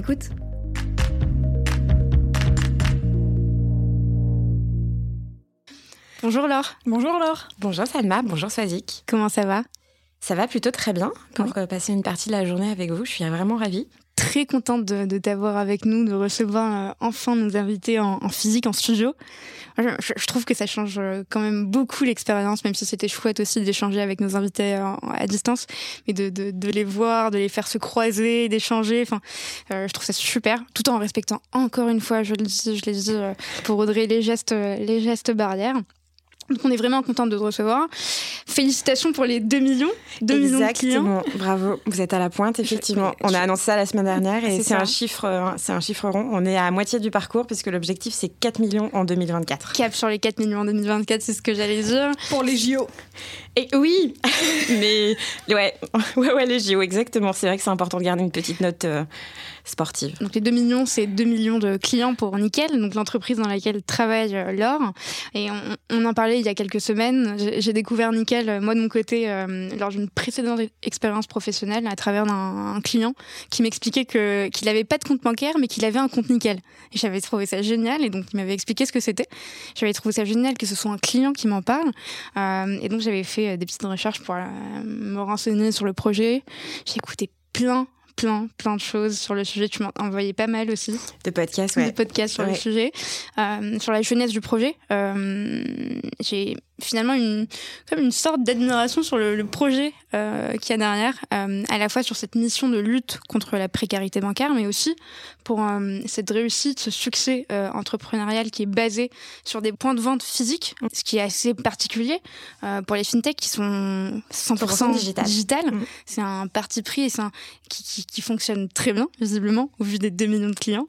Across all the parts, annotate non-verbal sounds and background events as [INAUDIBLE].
Écoute Bonjour Laure. Bonjour Laure. Bonjour Salma, bonjour Swazik. Comment ça va? Ça va plutôt très bien pour Oui. euh, passer une partie de la journée avec vous. Je suis vraiment ravie. Très contente de, t'avoir avec nous, de recevoir euh, enfin nos invités en, physique, en studio. Je, trouve que ça change euh, quand même beaucoup l'expérience, même si c'était chouette aussi d'échanger avec nos invités euh, à distance, mais de, les voir, de les faire se croiser, d'échanger. Enfin, je trouve ça super, tout en respectant encore une fois, je le dis, je l'ai dit, pour Audrey, les gestes, les gestes barrières. Donc on est vraiment content de te recevoir. Félicitations pour les 2 millions, 2 millions de clients. Exactement. Bravo, vous êtes à la pointe, effectivement. On a annoncé ça la semaine dernière et C'est c'est ça. un chiffre, euh, c'est un chiffre rond. On est à moitié du parcours puisque l'objectif c'est 4 millions en 2024. Cap sur les 4 millions en 2024, c'est ce que j'allais dire. Pour les JO. Oui, [LAUGHS] mais [LAUGHS] ouais, ouais, les JO, exactement. C'est vrai que c'est important de garder une petite note euh, sportive. Donc les 2 millions, c'est 2 millions de clients pour Nickel, donc l'entreprise dans laquelle travaille euh, Laure. Et on, on en parlait il y a quelques semaines. J'ai découvert Nickel, euh, moi de mon côté, euh, lors d'une précédente expérience professionnelle, à travers un, un client qui m'expliquait que qu'il n'avait pas de compte bancaire, mais qu'il avait un compte Nickel. Et j'avais trouvé ça génial, et donc il m'avait expliqué ce que c'était. J'avais trouvé ça génial que ce soit un client qui m'en parle. Et donc j'avais fait euh, des petites recherches pour euh, me renseigner sur le projet. J'ai écouté plein plein, plein de choses sur le sujet. Tu m'en as envoyé pas mal aussi, De podcast, des ouais. podcasts sur le sujet, Euh, sur la jeunesse du projet. Euh, J'ai finalement une, comme une sorte d'admiration sur le, le projet euh, qu'il y a derrière, euh, à la fois sur cette mission de lutte contre la précarité bancaire, mais aussi pour cette réussite, ce succès entrepreneurial qui est basé sur des points de vente physiques, ce qui est assez particulier pour les fintechs qui sont 100%, 100% digital. digitales. Mm. C'est un parti pris et c'est un, qui, qui, qui fonctionne très bien, visiblement, au vu des 2 millions de clients.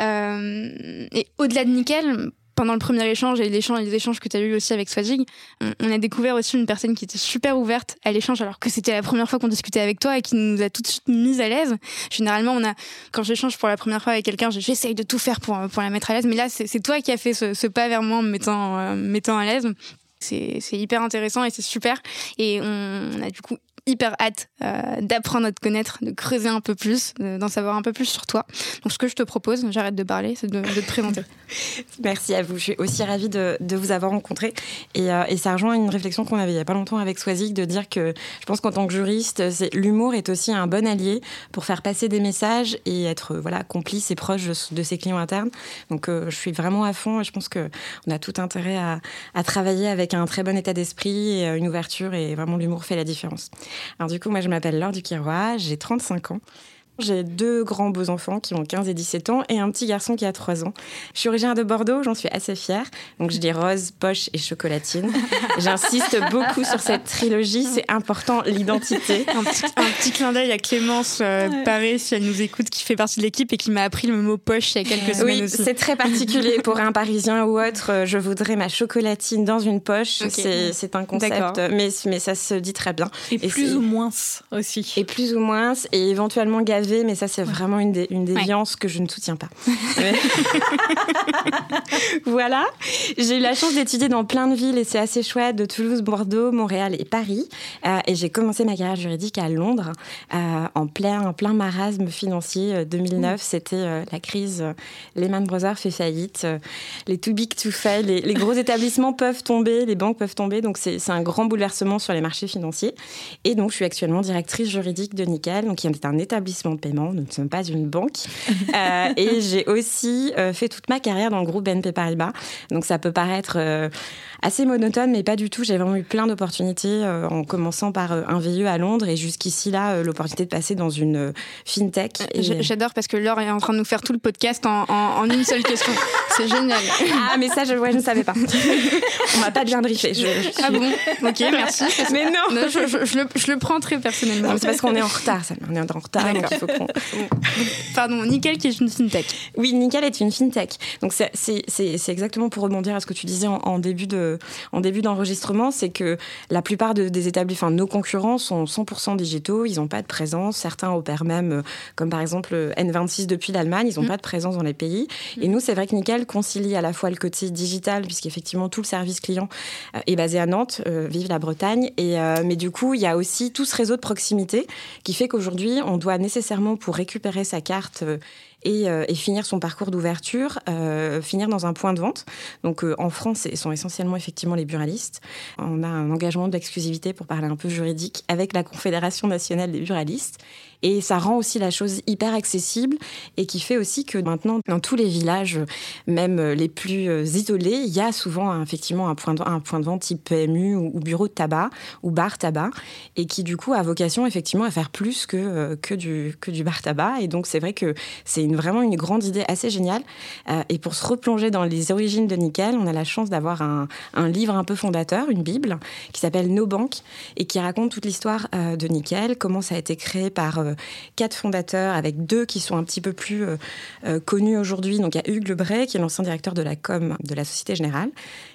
Euh, et au-delà de Nickel, pendant le premier échange et l'échange, les échanges que tu as eu aussi avec Swazig, on, a découvert aussi une personne qui était super ouverte à l'échange alors que c'était la première fois qu'on discutait avec toi et qui nous a tout de suite mis à l'aise. Généralement, on a, quand j'échange pour la première fois avec quelqu'un, j'essaye de tout faire pour, pour la mettre à l'aise, mais là, c'est toi qui as fait ce, pas vers moi en me mettant, euh, me mettant à l'aise. C'est hyper intéressant et c'est super. Et on a du coup hyper hâte euh, d'apprendre à te connaître, de creuser un peu plus, de- d'en savoir un peu plus sur toi. Donc ce que je te propose, j'arrête de parler, c'est de, te présenter. [LAUGHS] Merci à vous. Je suis aussi ravie de, vous avoir rencontré. Et, euh, et ça rejoint une réflexion qu'on avait il n'y a pas longtemps avec Swazik, de dire que je pense qu'en tant que juriste, l'humour est aussi un bon allié pour faire passer des messages et être euh, voilà, complice et proche de, ses clients internes. Donc je suis vraiment à fond et je pense qu'on a tout intérêt à, à travailler avec un très bon état d'esprit et une ouverture et vraiment l'humour fait la différence. Alors du coup, moi je m'appelle Laure Duquiroy, j'ai 35 ans. J'ai deux grands beaux enfants qui ont 15 et 17 ans et un petit garçon qui a 3 ans. Je suis originaire de Bordeaux, j'en suis assez fière. Donc je dis rose, poche et chocolatine. [LAUGHS] J'insiste beaucoup sur cette trilogie, c'est important, l'identité. [LAUGHS] un, petit, un petit clin d'œil à Clémence euh, Paré, si elle nous écoute, qui fait partie de l'équipe et qui m'a appris le mot poche il y a quelques semaines Oui, aussi. c'est très particulier pour un Parisien ou autre. euh, Je voudrais ma chocolatine dans une poche. C'est- un concept, mais, mais ça se dit très bien. Et, Et plus ou moins aussi. Et plus ou moins, et éventuellement mais ça c'est vraiment une, dé- une déviance que je ne soutiens pas. [LAUGHS] [LAUGHS] Voilà, j'ai eu la chance d'étudier dans plein de villes et c'est assez chouette, de Toulouse, Bordeaux, Montréal et Paris. Euh, et j'ai commencé ma carrière juridique à Londres, euh, en, plein, en plein marasme financier. Euh, 2009, c'était euh, la crise, Lehman Brothers fait faillite, les too big to fail, les, les gros [LAUGHS] établissements peuvent tomber, les banques peuvent tomber, donc c'est c'est un grand bouleversement sur les marchés financiers. Et donc, je suis actuellement directrice juridique de Nickel, donc qui est un établissement paiement. Nous ne sommes pas une banque. [LAUGHS] Euh, et j'ai aussi euh, fait toute ma carrière dans le groupe BNP Paribas. Donc, ça peut paraître euh, assez monotone, mais pas du tout. J'ai vraiment eu plein d'opportunités en commençant par un VIE à Londres et jusqu'ici là, l'opportunité de passer dans une fintech. J'adore parce que Laure est en train de nous faire tout le podcast en, une seule question. [LAUGHS] C'est génial. Ah, mais ça, je, ouais, je ne savais pas. [LAUGHS] On m'a pas bien briefé. Ah bon? Ok, merci. [LAUGHS] Mais non, je, le, prends très personnellement. C'est parce qu'on est en retard, ça. On est en retard, Pardon, Nickel qui est une fintech. Oui, Nickel est une fintech. Donc c'est exactement pour rebondir à ce que tu disais en, début de en début d'enregistrement, c'est que la plupart des établissements, enfin nos concurrents sont 100% digitaux, ils n'ont pas de présence. Certains opèrent même, comme par exemple N26 depuis l'Allemagne, ils n'ont mm. pas de présence dans les pays. Et nous, c'est vrai que Nickel concilie à la fois le côté digital, puisqu'effectivement tout le service client euh, est basé à Nantes, euh, vive la Bretagne, et euh, mais du coup il y a aussi tout ce réseau de proximité qui fait qu'aujourd'hui on doit nécessairement pour récupérer sa carte euh, et, finir son parcours d'ouverture, euh, finir dans un point de vente. Donc euh, en France, ce sont essentiellement effectivement les buralistes. On a un engagement d'exclusivité pour parler un peu juridique avec la Confédération nationale des buralistes. Et ça rend aussi la chose hyper accessible et qui fait aussi que maintenant, dans tous les villages, même les plus isolés, il y a souvent effectivement un point de, un point de vente type PMU ou, bureau de tabac ou bar tabac et qui du coup a vocation effectivement à faire plus que, que, du, que du bar tabac. Et donc c'est vrai que c'est vraiment une grande idée assez géniale. Euh, et pour se replonger dans les origines de Nickel, on a la chance d'avoir un, livre un peu fondateur, une Bible, qui s'appelle Nos banques et qui raconte toute l'histoire euh, de Nickel, comment ça a été créé par euh, quatre fondateurs, avec deux qui sont un petit peu plus connus aujourd'hui. Donc il y a Hugues Lebray, qui est l'ancien directeur de la com de la Société Générale,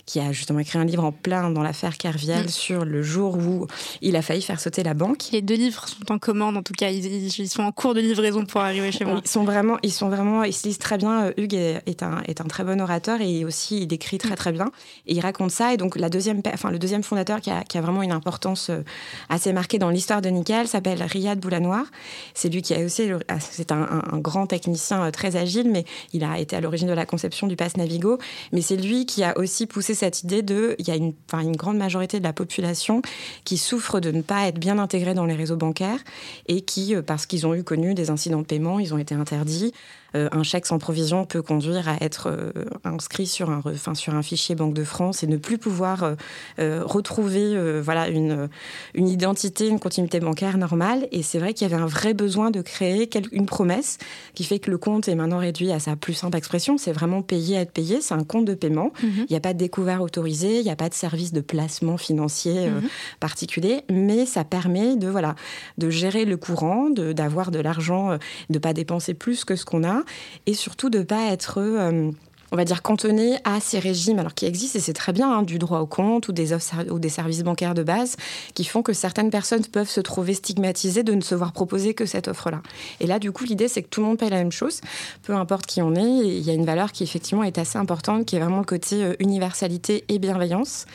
qui a justement écrit un livre en plein dans l'affaire Kerviel mm. sur le jour où il a failli faire sauter la banque. Les deux livres sont en commande, en tout cas, ils, sont en cours de livraison pour arriver chez moi. Ils sont vraiment, ils sont vraiment, ils se lisent très bien. Euh, Hugues est, un, est un très bon orateur et aussi il écrit très très bien. Et il raconte ça. Et donc la deuxième, enfin le deuxième fondateur qui a, qui a vraiment une importance euh, assez marquée dans l'histoire de Nickel s'appelle Riyad Boulanoir. C'est lui qui a aussi, ah, c'est un, un, grand technicien euh, très agile, mais il a été à l'origine de la conception du pass Navigo. Mais c'est lui qui a aussi poussé cette idée de, il y a une, une grande majorité de la population qui souffre de ne pas être bien intégrée dans les réseaux bancaires et qui, parce qu'ils ont eu connu des incidents de paiement, ils ont été interdits. Euh, un chèque sans provision peut conduire à être euh, inscrit sur un, enfin, sur un fichier Banque de France et ne plus pouvoir euh, retrouver voilà, une, une identité, une continuité bancaire normale. Et c'est vrai qu'il y avait un vrai besoin de créer une promesse qui fait que le compte est maintenant réduit à sa plus simple expression. C'est vraiment payer à être payé. C'est un compte de paiement. Mhm. Il n'y a pas de découvert autorisé, il n'y a pas de service de placement financier mhm. particulier, mais ça permet de, voilà, de gérer le courant, d'avoir de, de l'argent, de ne pas dépenser plus que ce qu'on a et surtout de ne pas être euh, on va dire, cantonné à ces régimes, alors qui existent, et c'est très bien, hein, du droit au compte ou des, ou des services bancaires de base, qui font que certaines personnes peuvent se trouver stigmatisées de ne se voir proposer que cette offre-là. Et là, du coup, l'idée, c'est que tout le monde paye la même chose, peu importe qui on est. il y a une valeur qui, effectivement, est assez importante, qui est vraiment le côté euh, universalité et bienveillance.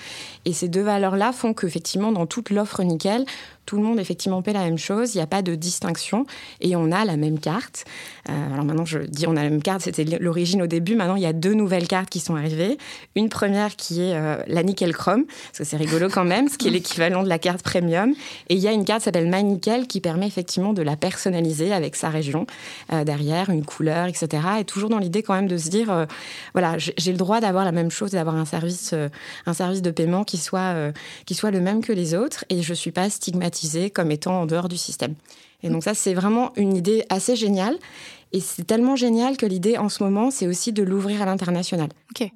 Et ces deux valeurs-là font qu'effectivement, dans toute l'offre nickel, tout le monde effectivement paie la même chose, il n'y a pas de distinction et on a la même carte. Euh, alors maintenant, je dis on a la même carte, c'était l'origine au début. Maintenant, il y a deux nouvelles cartes qui sont arrivées. Une première qui est euh, la Nickel Chrome, parce que c'est rigolo quand même, ce qui est l'équivalent de la carte Premium. Et il y a une carte qui s'appelle My Nickel qui permet effectivement de la personnaliser avec sa région euh, derrière, une couleur, etc. Et toujours dans l'idée quand même de se dire, voilà, j'ai le droit d'avoir la même chose, d'avoir un service, un service de paiement qui soit, qui soit le même que les autres et je ne suis pas stigmatisée comme étant en dehors du système. Et donc ça, c'est vraiment une idée assez géniale. Et c'est tellement génial que l'idée en ce moment, c'est aussi de l'ouvrir à l'international. Ok.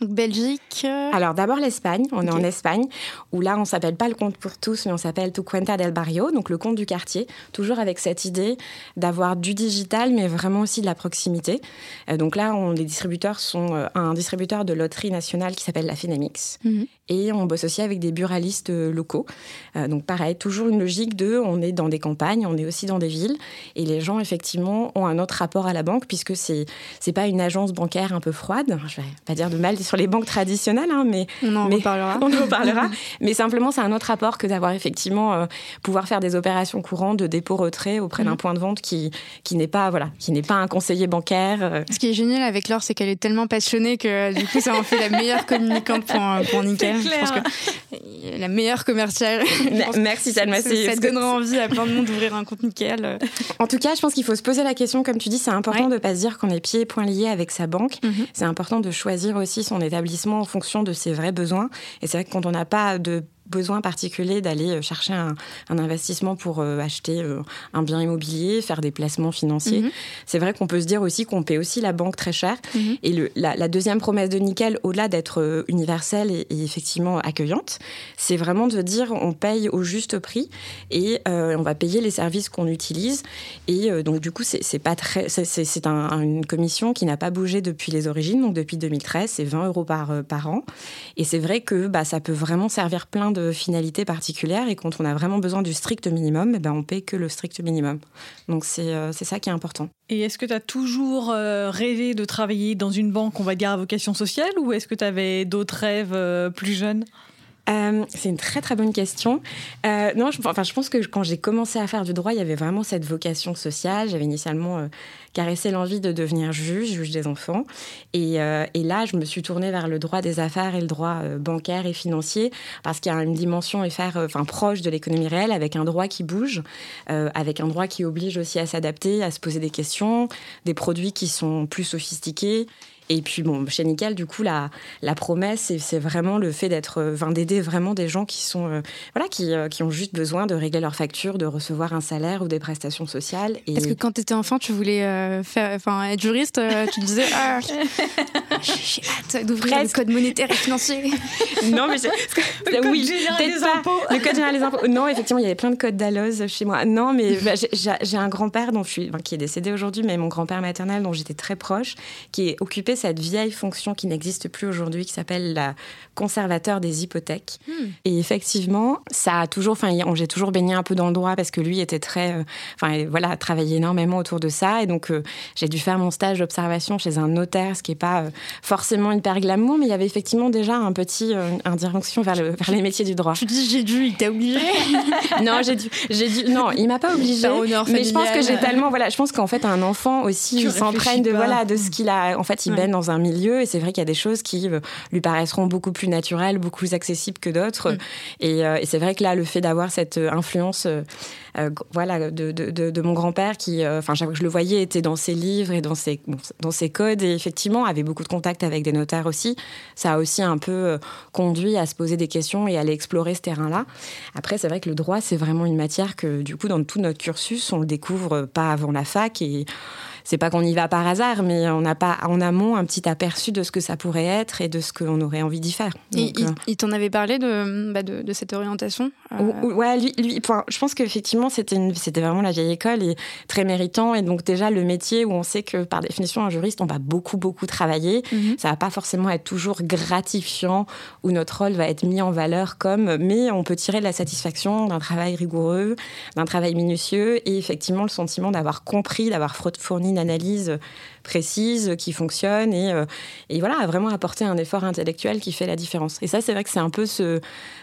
Donc Belgique. Euh, Alors d'abord l'Espagne, on est en Espagne, où là on s'appelle pas le compte pour tous, mais on s'appelle Tu Cuenta del Barrio, donc le compte du quartier, toujours avec cette idée d'avoir du digital, mais vraiment aussi de la proximité. Euh, donc là, on, les distributeurs sont euh, un distributeur de loterie nationale qui s'appelle la Finamix, mhm. Et on bosse aussi avec des buralistes locaux. donc pareil, toujours une logique de, on est dans des campagnes, on est aussi dans des villes, et les gens effectivement ont un autre rapport à la banque puisque c'est c'est pas une agence bancaire un peu froide. Je vais pas dire de mal sur les banques traditionnelles, hein, mais on en reparlera. [LAUGHS] On en reparlera. [LAUGHS] mais simplement, c'est un autre rapport que d'avoir effectivement euh, pouvoir faire des opérations courantes de dépôt-retrait auprès d'un mhm. point de vente qui qui n'est pas voilà, qui n'est pas un conseiller bancaire. Euh. Ce qui est génial avec Laure, c'est qu'elle est tellement passionnée que du coup, ça en fait la meilleure communicante pour, pour Nickel. [LAUGHS] clair. la meilleure commerciale. [LAUGHS] Merci Salma. Ça, ça donnera envie à plein de monde d'ouvrir un compte nickel. En tout cas, je pense qu'il faut se poser la question, comme tu dis, c'est important de ne pas se dire qu'on est pieds et poings liés avec sa banque. Mhm. C'est important de choisir aussi son établissement en fonction de ses vrais besoins. Et c'est vrai que quand on n'a pas de besoin particulier d'aller euh, chercher un, investissement pour euh, acheter euh, un bien immobilier, faire des placements financiers. Mhm. C'est vrai qu'on peut se dire aussi qu'on paie aussi la banque très cher. Mhm. Et le, la, deuxième promesse de Nickel, au-delà d'être universelle et, effectivement accueillante, c'est vraiment de dire on paye au juste prix et on va payer les services qu'on utilise. Et donc du coup, c'est pas très, c'est une commission qui n'a pas bougé depuis les origines, donc depuis 2013, c'est 20 euros par, par an. Et c'est vrai que bah, ça peut vraiment servir plein de finalité particulière et quand on a vraiment besoin du strict minimum, eh ben on paye que le strict minimum. Donc euh, c'est ça qui est important. Et est-ce que tu as toujours euh, rêvé de travailler dans une banque, on va dire, à vocation sociale ou est-ce que tu avais d'autres rêves euh, plus jeunes? C'est une très très bonne question. non, je, enfin, je pense que quand j'ai commencé à faire du droit, il y avait vraiment cette vocation sociale. J'avais initialement caressé l'envie de devenir juge, juge des enfants. Et, euh, là, je me suis tournée vers le droit des affaires et le droit euh, bancaire et financier, parce qu'il y a une dimension euh, enfin, proche de l'économie réelle, avec un droit qui bouge, avec un droit qui oblige aussi à s'adapter, à se poser des questions, des produits qui sont plus sophistiqués. Et puis, bon, chez Nickel, du coup, la, la promesse, c'est vraiment le fait d'être, enfin, d'aider vraiment des gens qui sont, voilà, qui, qui, ont juste besoin de régler leurs factures, de recevoir un salaire ou des prestations sociales. Est-ce que quand tu étais enfant, tu voulais euh, faire, enfin, être juriste, euh, tu disais ah, j'ai hâte d'ouvrir le code monétaire et financier. [LAUGHS] non, mais [LAUGHS] le oui, pas. Impôts. Le code général des impôts. Non, effectivement, il y avait plein de codes d'Alloz chez moi. Non, mais bah, j'ai un grand-père dont je suis, qui est décédé aujourd'hui, mais mon grand-père maternel dont j'étais très proche, qui est occupé cette vieille fonction qui n'existe plus aujourd'hui, qui s'appelle la conservateur des hypothèques. Hmm. Et effectivement, ça a toujours, enfin, j'ai toujours baigné un peu dans le droit parce que lui était très, euh, enfin, voilà, travaillait énormément autour de ça, et donc j'ai dû faire mon stage d'observation chez un notaire, ce qui n'est pas euh, forcément hyper glamour, mais il y avait effectivement déjà un petit euh, indirection vers, le, vers les métiers du droit. Tu dis j'ai dû, il t'a obligé [LAUGHS] Non, j'ai dû, j'ai dû, non, il m'a pas obligé. Mais je pense que j'ai tellement, voilà, je pense qu'en fait un enfant aussi s'entraîne de voilà de ce qu'il a. En fait, il baigne dans un milieu et c'est vrai qu'il y a des choses qui euh, lui paraîtront beaucoup plus naturelles, beaucoup plus accessibles que d'autres. Mm. Et, et c'est vrai que là, le fait d'avoir cette influence euh, voilà, de, de, mon grand-père qui, euh, enfin, chaque fois que je le voyais, était dans ses livres et dans ses, dans ses codes et effectivement avait beaucoup de contacts avec des notaires aussi. Ça a aussi un peu euh, conduit à se poser des questions et à aller explorer ce terrain-là. Après, c'est vrai que le droit, c'est vraiment une matière que, du coup, dans tout notre cursus, on le découvre pas avant la fac et c'est pas qu'on y va par hasard, mais on n'a pas en amont un petit aperçu de ce que ça pourrait être et de ce qu'on aurait envie d'y faire. et il, t'en avait parlé de, bah, de, cette orientation Ouais, lui, lui je pense qu'effectivement, c'était, c'était vraiment la vieille école et très méritant. Et donc, déjà, le métier où on sait que, par définition, un juriste, on va beaucoup, beaucoup travailler. Mhm. Ça va pas forcément être toujours gratifiant, où notre rôle va être mis en valeur comme, mais on peut tirer de la satisfaction d'un travail rigoureux, d'un travail minutieux et effectivement le sentiment d'avoir compris, d'avoir fourni une analyse précise, qui fonctionne et, euh, et voilà, vraiment apporter un effort intellectuel qui fait la différence. Et ça, c'est vrai que c'est un peu ce,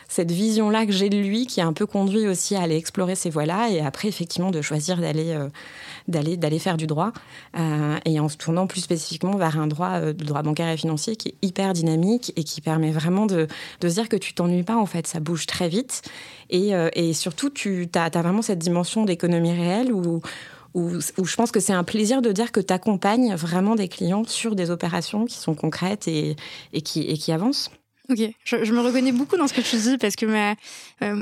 cette vision-là que j'ai de lui qui a un peu conduit aussi à aller explorer ces voies-là et après, effectivement, de choisir d'aller euh, d'aller d'aller faire du droit euh, et en se tournant plus spécifiquement vers un droit, le droit bancaire et financier qui est hyper dynamique et qui permet vraiment de, de se dire que tu t'ennuies pas, en fait, ça bouge très vite et, et surtout, tu as, vraiment cette dimension d'économie réelle où où, je pense que c'est un plaisir de dire que tu accompagnes vraiment des clients sur des opérations qui sont concrètes et, qui avancent. Ok, je, me reconnais beaucoup dans ce que tu dis parce que euh,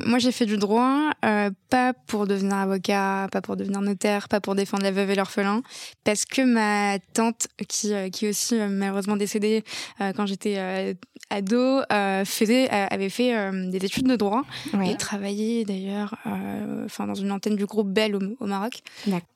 moi j'ai fait du droit, euh, pas pour devenir avocat, pas pour devenir notaire, pas pour défendre la veuve et l'orphelin, parce que ma tante, qui, euh, qui est aussi malheureusement décédée quand j'étais ado, faisait, avait fait des études de droit et travaillait d'ailleurs enfin dans une antenne du groupe Bell au, au Maroc.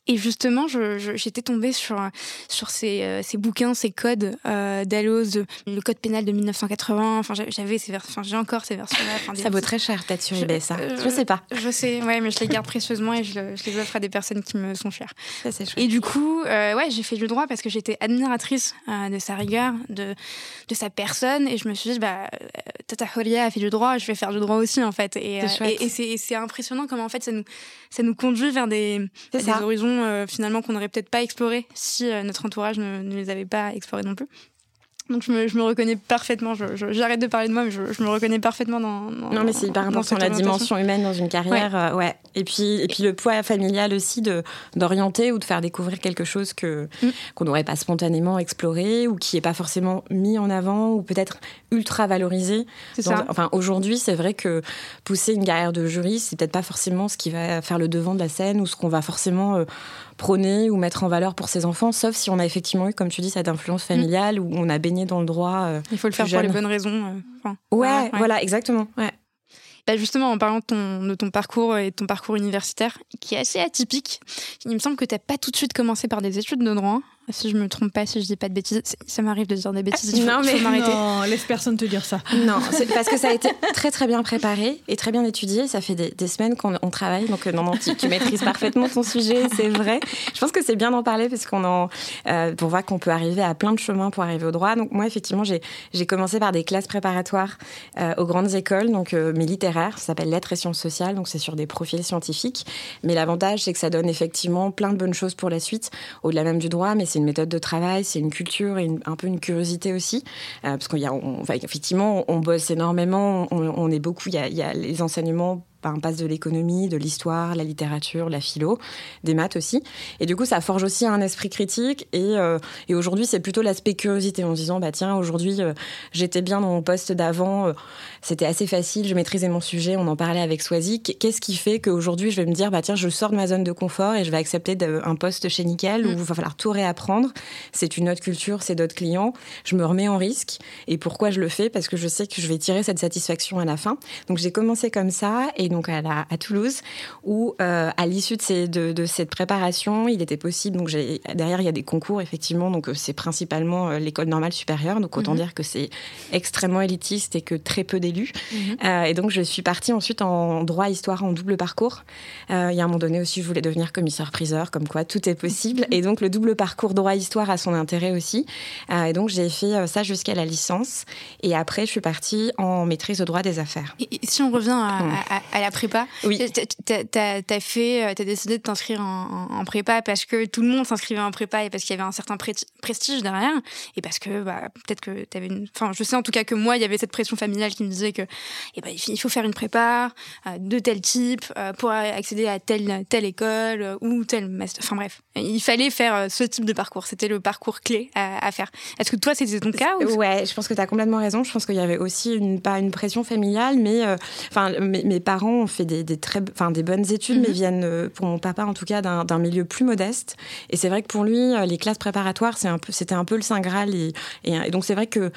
Et justement, j'étais tombée sur, sur ces, ces bouquins, ces codes d'Alloz, le code pénal de 1980, enfin j'avais ces versions, j'ai encore ces versions-là. ça vaut très cher peut-être sur eBay, ça. Euh, je sais pas. Je sais, ouais, mais je les garde précieusement et je, les offre à des personnes qui me sont chères. Ça, c'est Et du coup, euh, ouais, j'ai fait du droit parce que j'étais admiratrice euh, de sa rigueur, de, de sa personne, et je me suis dit, bah, Tata Holia a fait du droit, je vais faire du droit aussi, en fait. Et, et, c'est impressionnant comment, en fait, ça nous, ça nous conduit vers des, des horizons, finalement, qu'on n'aurait peut-être pas explorés si notre entourage ne, ne les avait pas explorés non plus. Donc je me, je me reconnais parfaitement, j'arrête de parler de moi, mais je, je me reconnais parfaitement dans... non mais c'est hyper important la dimension humaine dans une carrière, ouais. Euh, ouais. Et, puis, et puis le poids familial aussi d'orienter ou de faire découvrir quelque chose que mm. qu'on n'aurait pas spontanément exploré ou qui n'est pas forcément mis en avant ou peut-être ultra valorisé. Ça. Enfin aujourd'hui c'est vrai que pousser une carrière de juriste c'est peut-être pas forcément ce qui va faire le devant de la scène ou ce qu'on va forcément... Euh, prôner ou mettre en valeur pour ses enfants, sauf si on a effectivement eu, comme tu dis, cette influence familiale mm. où on a baigné dans le droit. Euh, Il faut le faire pour les bonnes raisons. Euh, ouais, voilà, exactement. Ouais. Bah justement, en parlant de ton, de ton parcours et de ton parcours universitaire, qui est assez atypique, il me semble que tu n'as pas tout de suite commencé par des études de droit. Si je me trompe pas, si je dis pas de bêtises, ça m'arrive de dire des bêtises. Il faut, non, mais m'arrêter. Non, laisse personne te dire ça. Non, parce que ça a été très très bien préparé et très bien étudié. Ça fait des, semaines qu'on travaille, donc euh, non, non, tu, maîtrises parfaitement ton sujet, c'est vrai. Je pense que c'est bien d'en parler parce qu'on en, euh, pour voir qu'on peut arriver à plein de chemins pour arriver au droit. Donc moi, effectivement, j'ai commencé par des classes préparatoires euh, aux grandes écoles, donc mais littéraires. Ça s'appelle lettres et sciences sociales, donc c'est sur des profils scientifiques. Mais l'avantage, c'est que ça donne effectivement plein de bonnes choses pour la suite, au-delà même du droit. Mais c'est une méthode de travail c'est une culture et un peu une curiosité aussi. Euh, parce qu'il y a, effectivement, on bosse énormément, on, est beaucoup, il y a les enseignements on passe de l'économie, de l'histoire, la littérature, la philo, des maths aussi. Et du coup, ça forge aussi un esprit critique. Et, euh, et aujourd'hui, c'est plutôt l'aspect curiosité en se disant, bah tiens, aujourd'hui, euh, j'étais bien dans mon poste d'avant, euh, c'était assez facile, je maîtrisais mon sujet, on en parlait avec Swazik. Qu'est-ce qui fait qu'aujourd'hui, je vais me dire, bah tiens, je sors de ma zone de confort et je vais accepter un poste chez Nickel où il va falloir tout réapprendre. C'est une autre culture, c'est d'autres clients. Je me remets en risque. Et pourquoi je le fais? Parce que je sais que je vais tirer cette satisfaction à la fin. Donc j'ai commencé comme ça. Et donc à, à Toulouse, où euh, à l'issue de, de, cette préparation, il était possible. Donc derrière, il y a des concours effectivement. Donc euh, c'est principalement euh, l'école normale supérieure. Donc autant mhm. dire que c'est extrêmement élitiste et que très peu d'élus. Mhm. et donc je suis partie ensuite en droit histoire en double parcours. il y a un moment donné aussi, je voulais devenir commissaire-priseur, comme quoi tout est possible. Et donc le double parcours droit histoire a son intérêt aussi. et donc j'ai fait ça jusqu'à la licence. Et après, je suis partie en maîtrise de droit des affaires. Et, si on revient à, mmh. à, à la prépa. Oui. T'as as fait, euh, t'as décidé de t'inscrire en, prépa parce que tout le monde s'inscrivait en prépa et parce qu'il y avait un certain prestige derrière et parce que bah, peut-être que t'avais une. Enfin, je sais en tout cas que moi, il y avait cette pression familiale qui me disait que eh ben, il faut faire une prépa euh, de tel type euh, pour accéder à telle telle école ou tel master. Enfin bref, il fallait faire ce type de parcours. C'était le parcours clé à, faire. Est-ce que toi, c'était ton cas ou... Ouais, je pense que tu as complètement raison. Je pense qu'il y avait aussi une, pas une pression familiale, mais enfin mes, parents fait des, très, enfin, des bonnes études, mais mhm. viennent, euh, pour mon papa en tout cas, d'un milieu plus modeste. Et c'est vrai que pour lui, euh, les classes préparatoires, c'était un, peu, un peu le Saint Graal. Et, et, donc c'est vrai que,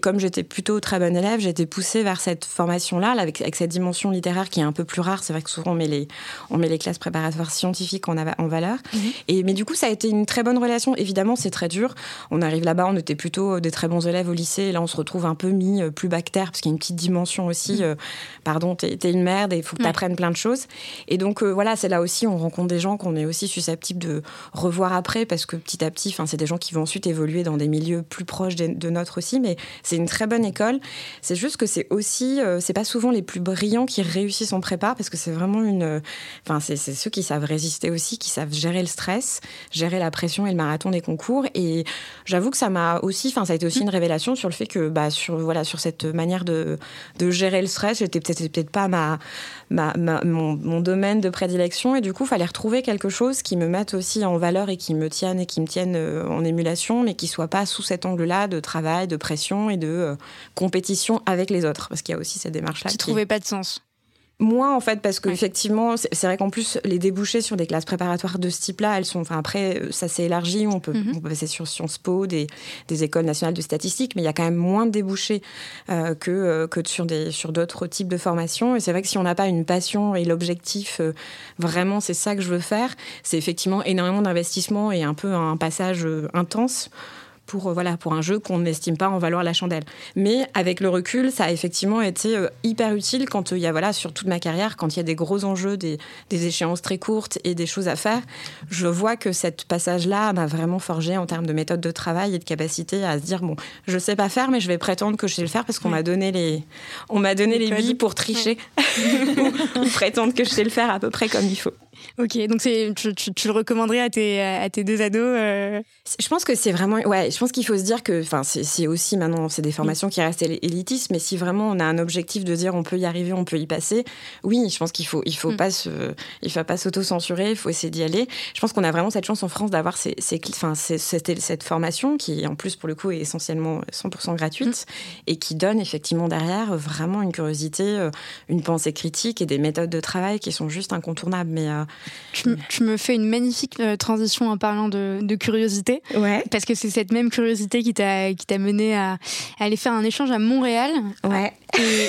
comme j'étais plutôt très bonne élève, j'ai été poussée vers cette formation-là, avec, avec, cette dimension littéraire qui est un peu plus rare. C'est vrai que souvent on met les, on met les classes préparatoires scientifiques en, en valeur. Mhm. Et, mais du coup, ça a été une très bonne relation. Évidemment, c'est très dur. On arrive là-bas, on était plutôt des très bons élèves au lycée. Et là, on se retrouve un peu mis euh, plus bactère, parce qu'il y a une petite dimension aussi. Mhm. pardon, t'es, es une merde et il faut que tu apprennent plein de choses. Et donc euh, voilà, c'est là aussi on rencontre des gens qu'on est aussi susceptible de revoir après parce que petit à petit, c'est des gens qui vont ensuite évoluer dans des milieux plus proches de, de notre aussi. Mais c'est une très bonne école. C'est juste que c'est aussi, euh, c'est pas souvent les plus brillants qui réussissent en prépa parce que c'est vraiment une, enfin c'est ceux qui savent résister aussi, qui savent gérer le stress, gérer la pression et le marathon des concours. Et j'avoue que ça m'a aussi, enfin ça a été aussi une révélation sur le fait que bah sur voilà sur cette manière de, de gérer le stress, j'étais peut-être peut-être pas ma mon, domaine de prédilection. Et du coup, il fallait retrouver quelque chose qui me mette aussi en valeur et qui me tienne et qui me tienne euh, en émulation, mais qui soit pas sous cet angle-là de travail, de pression et de euh, compétition avec les autres. Parce qu'il y a aussi cette démarche-là. Qui trouvait pas de sens. Moins en fait parce que effectivement c'est vrai qu'en plus les débouchés sur des classes préparatoires de ce type-là elles sont enfin après ça s'est élargi on peut, mhm. on peut passer sur Sciences Po des, des, écoles nationales de statistique mais il y a quand même moins de débouchés euh, que euh, que sur des sur d'autres types de formations. Et c'est vrai que si on n'a pas une passion et l'objectif euh, vraiment c'est ça que je veux faire c'est effectivement énormément d'investissement et un peu un passage intense pour, euh, voilà, pour un jeu qu'on n'estime pas en valoir la chandelle. Mais avec le recul, ça a effectivement été euh, hyper utile quand euh, il y a, voilà, sur toute ma carrière, quand il y a des gros enjeux, des, des, échéances très courtes et des choses à faire, je vois que cette passage-là m'a vraiment forgé en termes de méthode de travail et de capacité à se dire, bon, je sais pas faire, mais je vais prétendre que je sais le faire parce qu'on m'a donné les, on m'a donné les billes pour tricher [LAUGHS] ou, prétendre que je sais le faire à peu près comme il faut. Ok, donc c'est, tu, tu, le recommanderais à tes, à tes deux ados euh Je pense que c'est vraiment, ouais, je pense qu'il faut se dire que, enfin, c'est aussi maintenant, c'est des formations qui restent élitistes, mais si vraiment on a un objectif de dire on peut y arriver, on peut y passer, oui, je pense qu'il faut, il faut mm. pas se, il faut pas s'auto-censurer, il faut essayer d'y aller. Je pense qu'on a vraiment cette chance en France d'avoir ces, ces, enfin, cette, cette formation qui, en plus, pour le coup, est essentiellement 100% gratuite mm. et qui donne effectivement derrière vraiment une curiosité, euh, une pensée critique et des méthodes de travail qui sont juste incontournables. Mais euh, tu, me fais une magnifique euh, transition en parlant de, curiosité. Ouais. Parce que c'est cette même curiosité qui t'a qui t'a mené à, aller faire un échange à Montréal. Ouais.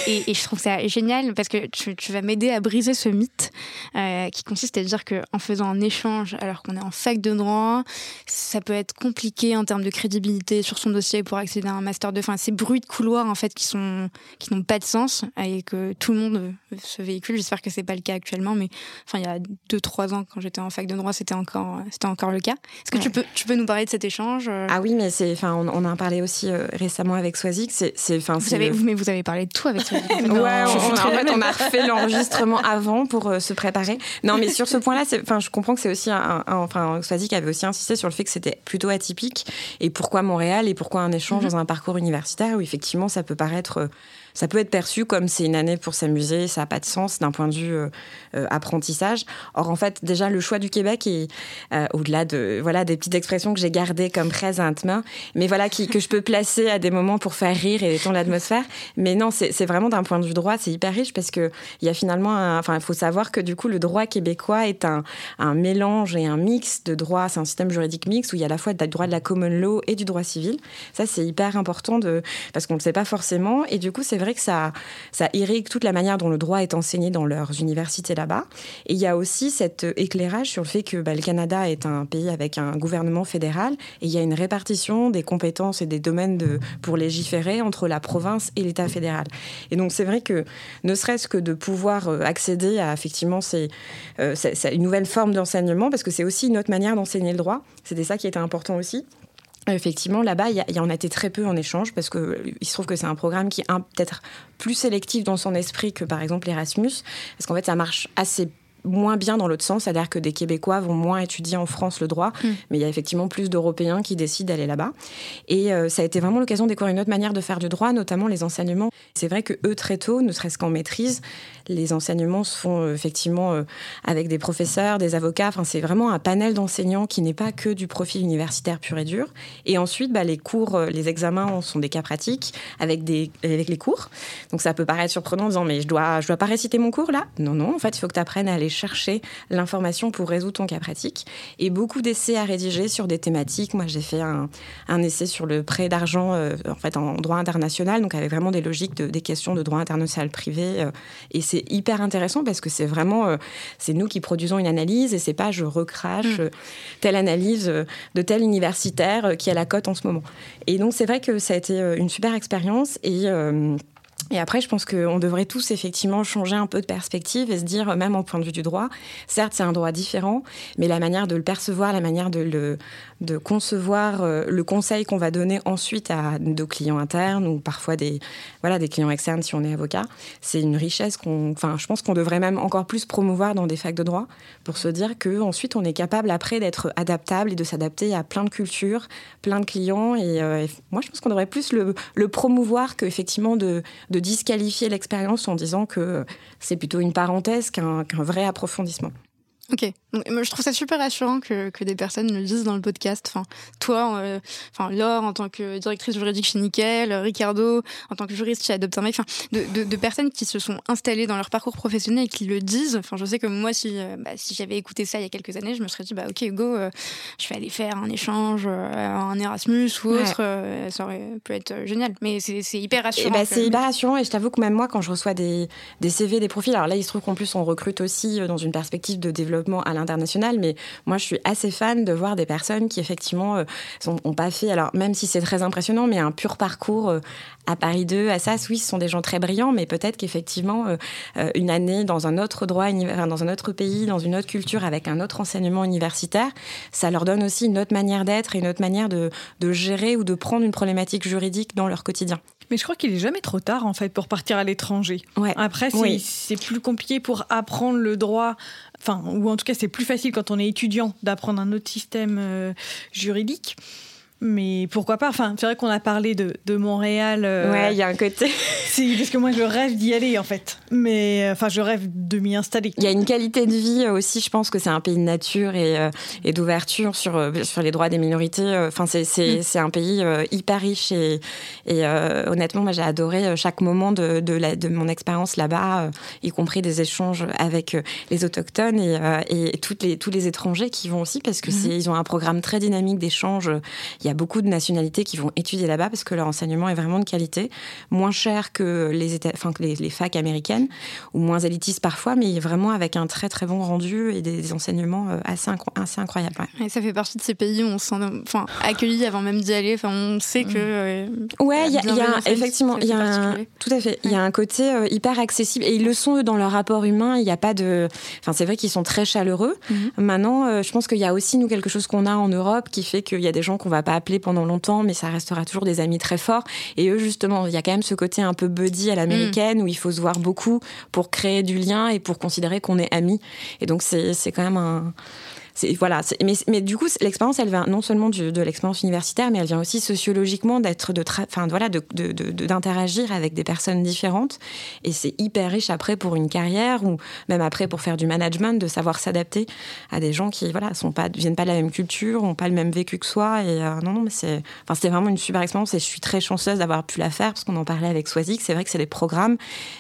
Et, je trouve ça génial parce que tu, vas m'aider à briser ce mythe euh, qui consiste à dire qu'en faisant un échange alors qu'on est en fac de droit, ça peut être compliqué en termes de crédibilité sur son dossier pour accéder à un master de fin. Ces bruits de couloir en fait qui sont qui n'ont pas de sens et que tout le monde se véhicule. J'espère que c'est pas le cas actuellement, mais enfin il y a deux trois ans quand j'étais en fac de droit, c'était encore c'était encore le cas. Est-ce que tu peux tu peux nous parler de cet échange euh? Ah oui, mais c'est enfin on, en a parlé aussi euh, récemment avec Swazik. C'est enfin vous avez mais vous avez parlé de tout avec Swazik. [LAUGHS] ouais, on, en fait on a refait l'enregistrement [LAUGHS] avant pour euh, se préparer. Non, mais sur ce point-là, enfin je comprends que c'est aussi un, enfin Swazik avait aussi insisté sur le fait que c'était plutôt atypique et pourquoi Montréal et pourquoi un échange mm-hmm. dans un parcours universitaire où effectivement ça peut paraître ça peut être perçu comme c'est une année pour s'amuser, ça n'a pas de sens d'un point de vue euh, euh, apprentissage. Or, en fait, déjà, le choix du Québec est euh, au-delà de voilà des petites expressions que j'ai gardées comme très intimes, mais voilà que je peux placer à des moments pour faire rire et détendre l'atmosphère. Mais non, c'est vraiment d'un point de vue droit, c'est hyper riche parce que il y a finalement, enfin, il faut savoir que du coup, le droit québécois est un, mélange et un mix de droits. C'est un système juridique mix où il y a à la fois le droit de la common law et du droit civil. Ça, c'est hyper important parce qu'on ne le sait pas forcément. Et du coup, c'est vrai que ça, irrigue toute la manière dont le droit est enseigné dans leurs universités là-bas. Et il y a aussi cet éclairage sur le fait que bah, le Canada est un pays avec un gouvernement fédéral et il y a une répartition des compétences et des domaines de, pour légiférer entre la province et l'État fédéral. Et donc c'est vrai que ne serait-ce que de pouvoir euh, accéder à effectivement euh, une nouvelle forme d'enseignement, parce que c'est aussi une autre manière d'enseigner le droit, c'était ça qui était important aussi, Effectivement, là-bas, il y, en a été très peu en échange parce qu'il se trouve que c'est un programme qui est peut-être plus sélectif dans son esprit que par exemple Erasmus, parce qu'en fait, ça marche assez moins bien dans l'autre sens, c'est-à-dire que des Québécois vont moins étudier en France le droit, hmm. mais il y a effectivement plus d'Européens qui décident d'aller là-bas. Et euh, ça a été vraiment l'occasion de découvrir une autre manière de faire du droit, notamment les enseignements. C'est vrai que eux, très tôt, ne serait-ce qu'en maîtrise, les enseignements se font euh, effectivement euh, avec des professeurs, des avocats. Enfin, c'est vraiment un panel d'enseignants qui n'est pas que du profil universitaire pur et dur. Et ensuite, bah, les cours, les examens sont des cas pratiques avec, des, avec les cours. Donc ça peut paraître surprenant en disant, mais je dois, je dois pas réciter mon cours là Non, non, en fait, il faut que tu apprennes à aller chercher l'information pour résoudre ton cas pratique. Et beaucoup d'essais à rédiger sur des thématiques. Moi, j'ai fait un, essai sur le prêt d'argent euh, en fait en droit international, donc avec vraiment des logiques de, des questions de droit international privé. Euh, et c'est hyper intéressant parce que c'est vraiment euh, c'est nous qui produisons une analyse et c'est pas je recrache mm. telle analyse de tel universitaire qui a la cote en ce moment. Et donc c'est vrai que ça a été une super expérience et et après, je pense qu'on devrait tous effectivement changer un peu de perspective et se dire, même au point de vue du droit, certes, c'est un droit différent, mais la manière de le percevoir, la manière de le, concevoir euh, le conseil qu'on va donner ensuite à nos clients internes ou parfois des, voilà, des clients externes si on est avocat. C'est une richesse qu'on, enfin, je pense qu'on devrait même encore plus promouvoir dans des facs de droit pour se dire qu'ensuite on est capable après d'être adaptable et de s'adapter à plein de cultures, plein de clients. Et, euh, moi, je pense qu'on devrait plus le, le promouvoir qu'effectivement de, de disqualifier l'expérience en disant que c'est plutôt une parenthèse qu'un vrai approfondissement. Ok, donc, je trouve ça super rassurant que, que des personnes le disent dans le podcast. Enfin, toi, euh, enfin Laure en tant que directrice juridique chez Nickel, Ricardo en tant que juriste chez Adopte un mec, enfin, de, de, de, personnes qui se sont installées dans leur parcours professionnel et qui le disent. Enfin, je sais que moi, si, euh, bah, si j'avais écouté ça il y a quelques années, je me serais dit, bah ok, go, euh, je vais aller faire un échange, un Erasmus ou autre. ça aurait pu être génial. Mais c'est hyper rassurant. Bah, c'est hyper rassurant et je t'avoue que même moi, quand je reçois des, des CV, des profils, alors là, il se trouve qu'en plus, on recrute aussi dans une perspective de développement à l'international, mais moi je suis assez fan de voir des personnes qui effectivement n'ont euh, pas fait, alors même si c'est très impressionnant, mais un pur parcours euh, à Paris 2, à SAS, oui, ce sont des gens très brillants, mais peut-être qu'effectivement euh, une année dans un autre droit, dans un autre pays, dans une autre culture, avec un autre enseignement universitaire, ça leur donne aussi une autre manière d'être et une autre manière de, de gérer ou de prendre une problématique juridique dans leur quotidien. Mais je crois qu'il est jamais trop tard en fait pour partir à l'étranger. Ouais. Après, c'est plus compliqué pour apprendre le droit. Enfin, ou en tout cas, c'est plus facile quand on est étudiant d'apprendre un autre système euh, juridique. Mais pourquoi pas? Enfin, c'est vrai qu'on a parlé de, de Montréal. Euh, ouais, il y a un côté. [LAUGHS] si, parce que moi, je rêve d'y aller, en fait. Mais euh, enfin, je rêve de m'y installer. Il y a une qualité de vie euh, aussi. Je pense que c'est un pays de nature et, et d'ouverture sur, sur les droits des minorités. Enfin, c'est mm. un pays hyper riche et, et honnêtement, moi, j'ai adoré chaque moment de, de, la, de mon expérience là-bas, y compris des échanges avec les autochtones et, et toutes les, tous les étrangers qui vont aussi parce que mm-hmm. ils ont un programme très dynamique d'échange. Il y a beaucoup de nationalités qui vont étudier là-bas parce que leur enseignement est vraiment de qualité, moins cher que les, enfin, que les, facs américaines ou moins élitistes parfois, mais vraiment avec un très très bon rendu et des, enseignements euh, assez, assez incroyables. Et ça fait partie de ces pays où on s'en enfin, accueilli avant même d'y aller. Enfin, on sait que. Euh, ouais, il y, a, effectivement, il y a un, tout à fait. Il y a un côté euh, hyper accessible et ils le sont eux, dans leur rapport humain. Il n'y a pas de. Enfin, c'est vrai qu'ils sont très chaleureux. Mhm. Maintenant, je pense qu'il y a aussi nous quelque chose qu'on a en Europe qui fait qu'il y a des gens qu'on va pas appeler pendant longtemps, mais ça restera toujours des amis très forts. Et eux, justement, il y a quand même ce côté un peu buddy à l'américaine mm. où il faut se voir beaucoup pour créer du lien et pour considérer qu'on est amis. Et donc, c'est quand même un voilà. Mais, mais, du coup, l'expérience, elle vient non seulement de l'expérience universitaire, mais elle vient aussi sociologiquement d'être de, enfin voilà, d'interagir de, de, avec des personnes différentes. Et c'est hyper riche après pour une carrière ou même après pour faire du management, de savoir s'adapter à des gens qui voilà sont pas viennent pas de la même culture, ont pas le même vécu que soi. Et euh, non, non, mais c'est, enfin c'était vraiment une super expérience et je suis très chanceuse d'avoir pu la faire parce qu'on en parlait avec Swazik. C'est vrai que c'est des programmes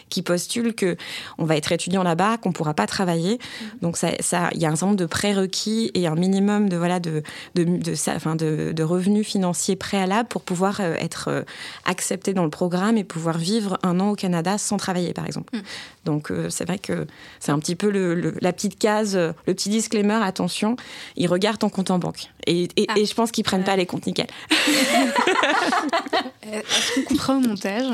qui postulent que on va être étudiant là-bas, qu'on pourra pas travailler. Mmh. Donc ça, il y a un certain nombre de prérequis et un minimum de, voilà, de, de, de, de revenus financiers préalables pour pouvoir euh, être euh, accepté dans le programme et pouvoir vivre un an au Canada sans travailler, par exemple. Mm. Donc euh, c'est vrai que c'est un petit peu le, la petite case, le petit disclaimer, attention, ils regardent ton compte en banque. Et, et, ah. je pense qu'ils prennent pas les comptes nickel. [LAUGHS] Est-ce qu'on coupera au montage?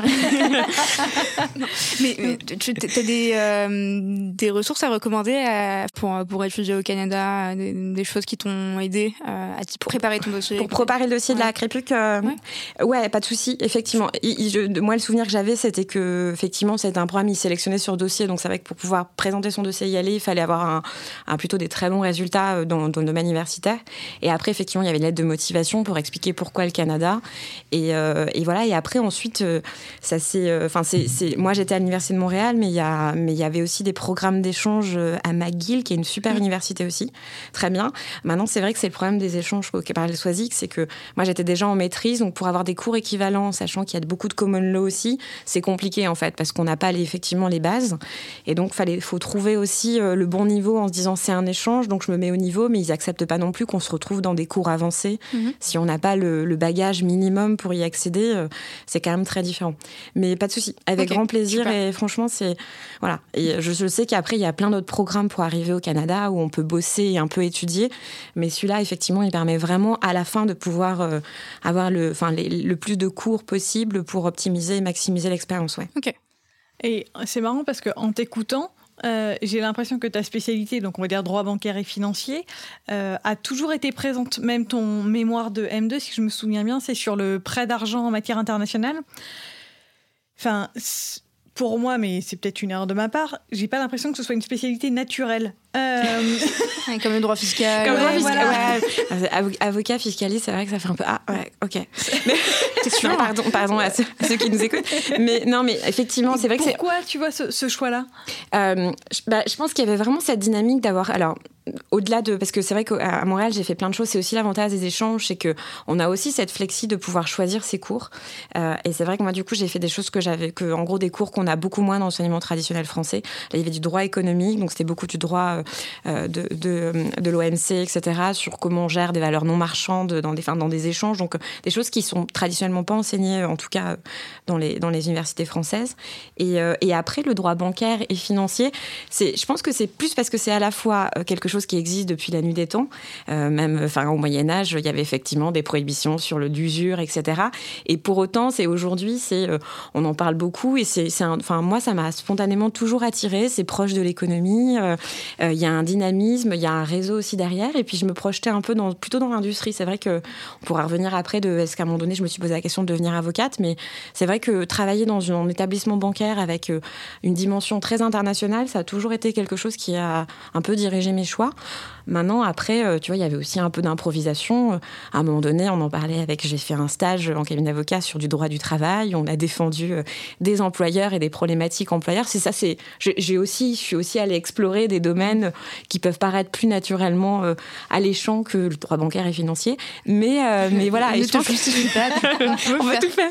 Mais tu as des, des ressources à recommander pour, pour étudier au Canada, des, choses qui t'ont aidé euh, à préparer ton dossier Pour préparer le dossier de la Crépuc, euh, ouais. pas de souci. Effectivement, moi le souvenir que j'avais, c'était que effectivement c'était un programme il sélectionnait sur dossier, donc c'est vrai que pour pouvoir présenter son dossier et y aller, il fallait avoir un, plutôt des très bons résultats euh, dans, dans, le domaine universitaire. Et après, effectivement, il y avait une lettre de motivation pour expliquer pourquoi le Canada. Et, et voilà. Et après, ensuite, ça c'est, enfin c'est, moi j'étais à l'université de Montréal, mais il y a, mais il y avait aussi des programmes d'échange à McGill, qui est une super mmh. université aussi très bien. Maintenant, c'est vrai que c'est le problème des échanges auxquels parlait Soisic, c'est que moi j'étais déjà en maîtrise, donc pour avoir des cours équivalents, sachant qu'il y a beaucoup de common law aussi, c'est compliqué en fait, parce qu'on n'a pas les, effectivement les bases. Et donc, il faut trouver aussi euh, le bon niveau en se disant c'est un échange, donc je me mets au niveau, mais ils acceptent pas non plus qu'on se retrouve dans des cours avancés. Mhm. Si on n'a pas le, bagage minimum pour y accéder, euh, c'est quand même très différent. Mais pas de souci, avec grand plaisir. Et franchement, c'est. Voilà. Et je, je sais qu'après, il y a plein d'autres programmes pour arriver au Canada où on peut bosser et un peu étudier. Mais celui-là, effectivement, il permet vraiment à la fin de pouvoir euh, avoir le, enfin, le plus de cours possible pour optimiser et maximiser l'expérience. Ouais. Ok. Et c'est marrant parce qu'en t'écoutant, euh, j'ai l'impression que ta spécialité, donc on va dire droit bancaire et financier, euh, a toujours été présente. Même ton mémoire de M2, si je me souviens bien, c'est sur le prêt d'argent en matière internationale. Enfin, pour moi, mais c'est peut-être une erreur de ma part, j'ai pas l'impression que ce soit une spécialité naturelle. Euh... comme le droit fiscal. Comme le droit fiscal, Avocat, fiscaliste, c'est vrai que ça fait un peu. Ah, ouais, ok. T'es sûr Pardon, pardon à ceux, qui nous écoutent. Mais non, mais effectivement, c'est vrai que c'est. Pourquoi tu vois ce, ce choix-là euh, je, bah, je pense qu'il y avait vraiment cette dynamique d'avoir. Alors, au-delà de parce que c'est vrai qu'à Montréal j'ai fait plein de choses c'est aussi l'avantage des échanges c'est que on a aussi cette flexi de pouvoir choisir ses cours euh, et c'est vrai que moi du coup j'ai fait des choses que j'avais que en gros des cours qu'on a beaucoup moins dans l'enseignement traditionnel français là il y avait du droit économique donc c'était beaucoup du droit euh, de, de, de l'OMC etc sur comment on gère des valeurs non marchandes dans des enfin, dans des échanges donc des choses qui sont traditionnellement pas enseignées en tout cas dans les dans les universités françaises et, euh, et après le droit bancaire et financier je pense que c'est plus parce que c'est à la fois quelque chose qui existe depuis la nuit des temps. même, enfin, au Moyen Âge, il y avait effectivement des prohibitions sur le d'usure, etc. Et pour autant, c'est aujourd'hui, on en parle beaucoup et c'est, enfin, moi, ça m'a spontanément toujours attiré. C'est proche de l'économie. Il y a un dynamisme, il y a un réseau aussi derrière. Et puis, je me projetais un peu plutôt dans l'industrie. C'est vrai que on pourra revenir après de est-ce qu'à un moment donné, je me suis posé la question de devenir avocate, mais c'est vrai que travailler dans un établissement bancaire avec une dimension très internationale, ça a toujours été quelque chose qui a un peu dirigé mes choix. Maintenant, après, euh, tu vois, il y avait aussi un peu d'improvisation. À un moment donné, on en parlait avec, j'ai fait un stage en cabinet d'avocat sur du droit du travail. On a défendu euh, des employeurs et des problématiques employeurs. C'est ça, c'est, j'ai aussi, je suis aussi allée explorer des domaines qui peuvent paraître plus naturellement euh, alléchants que le droit bancaire et financier. Mais, [LAUGHS] mais voilà. et je pense [LAUGHS] on, va tout faire.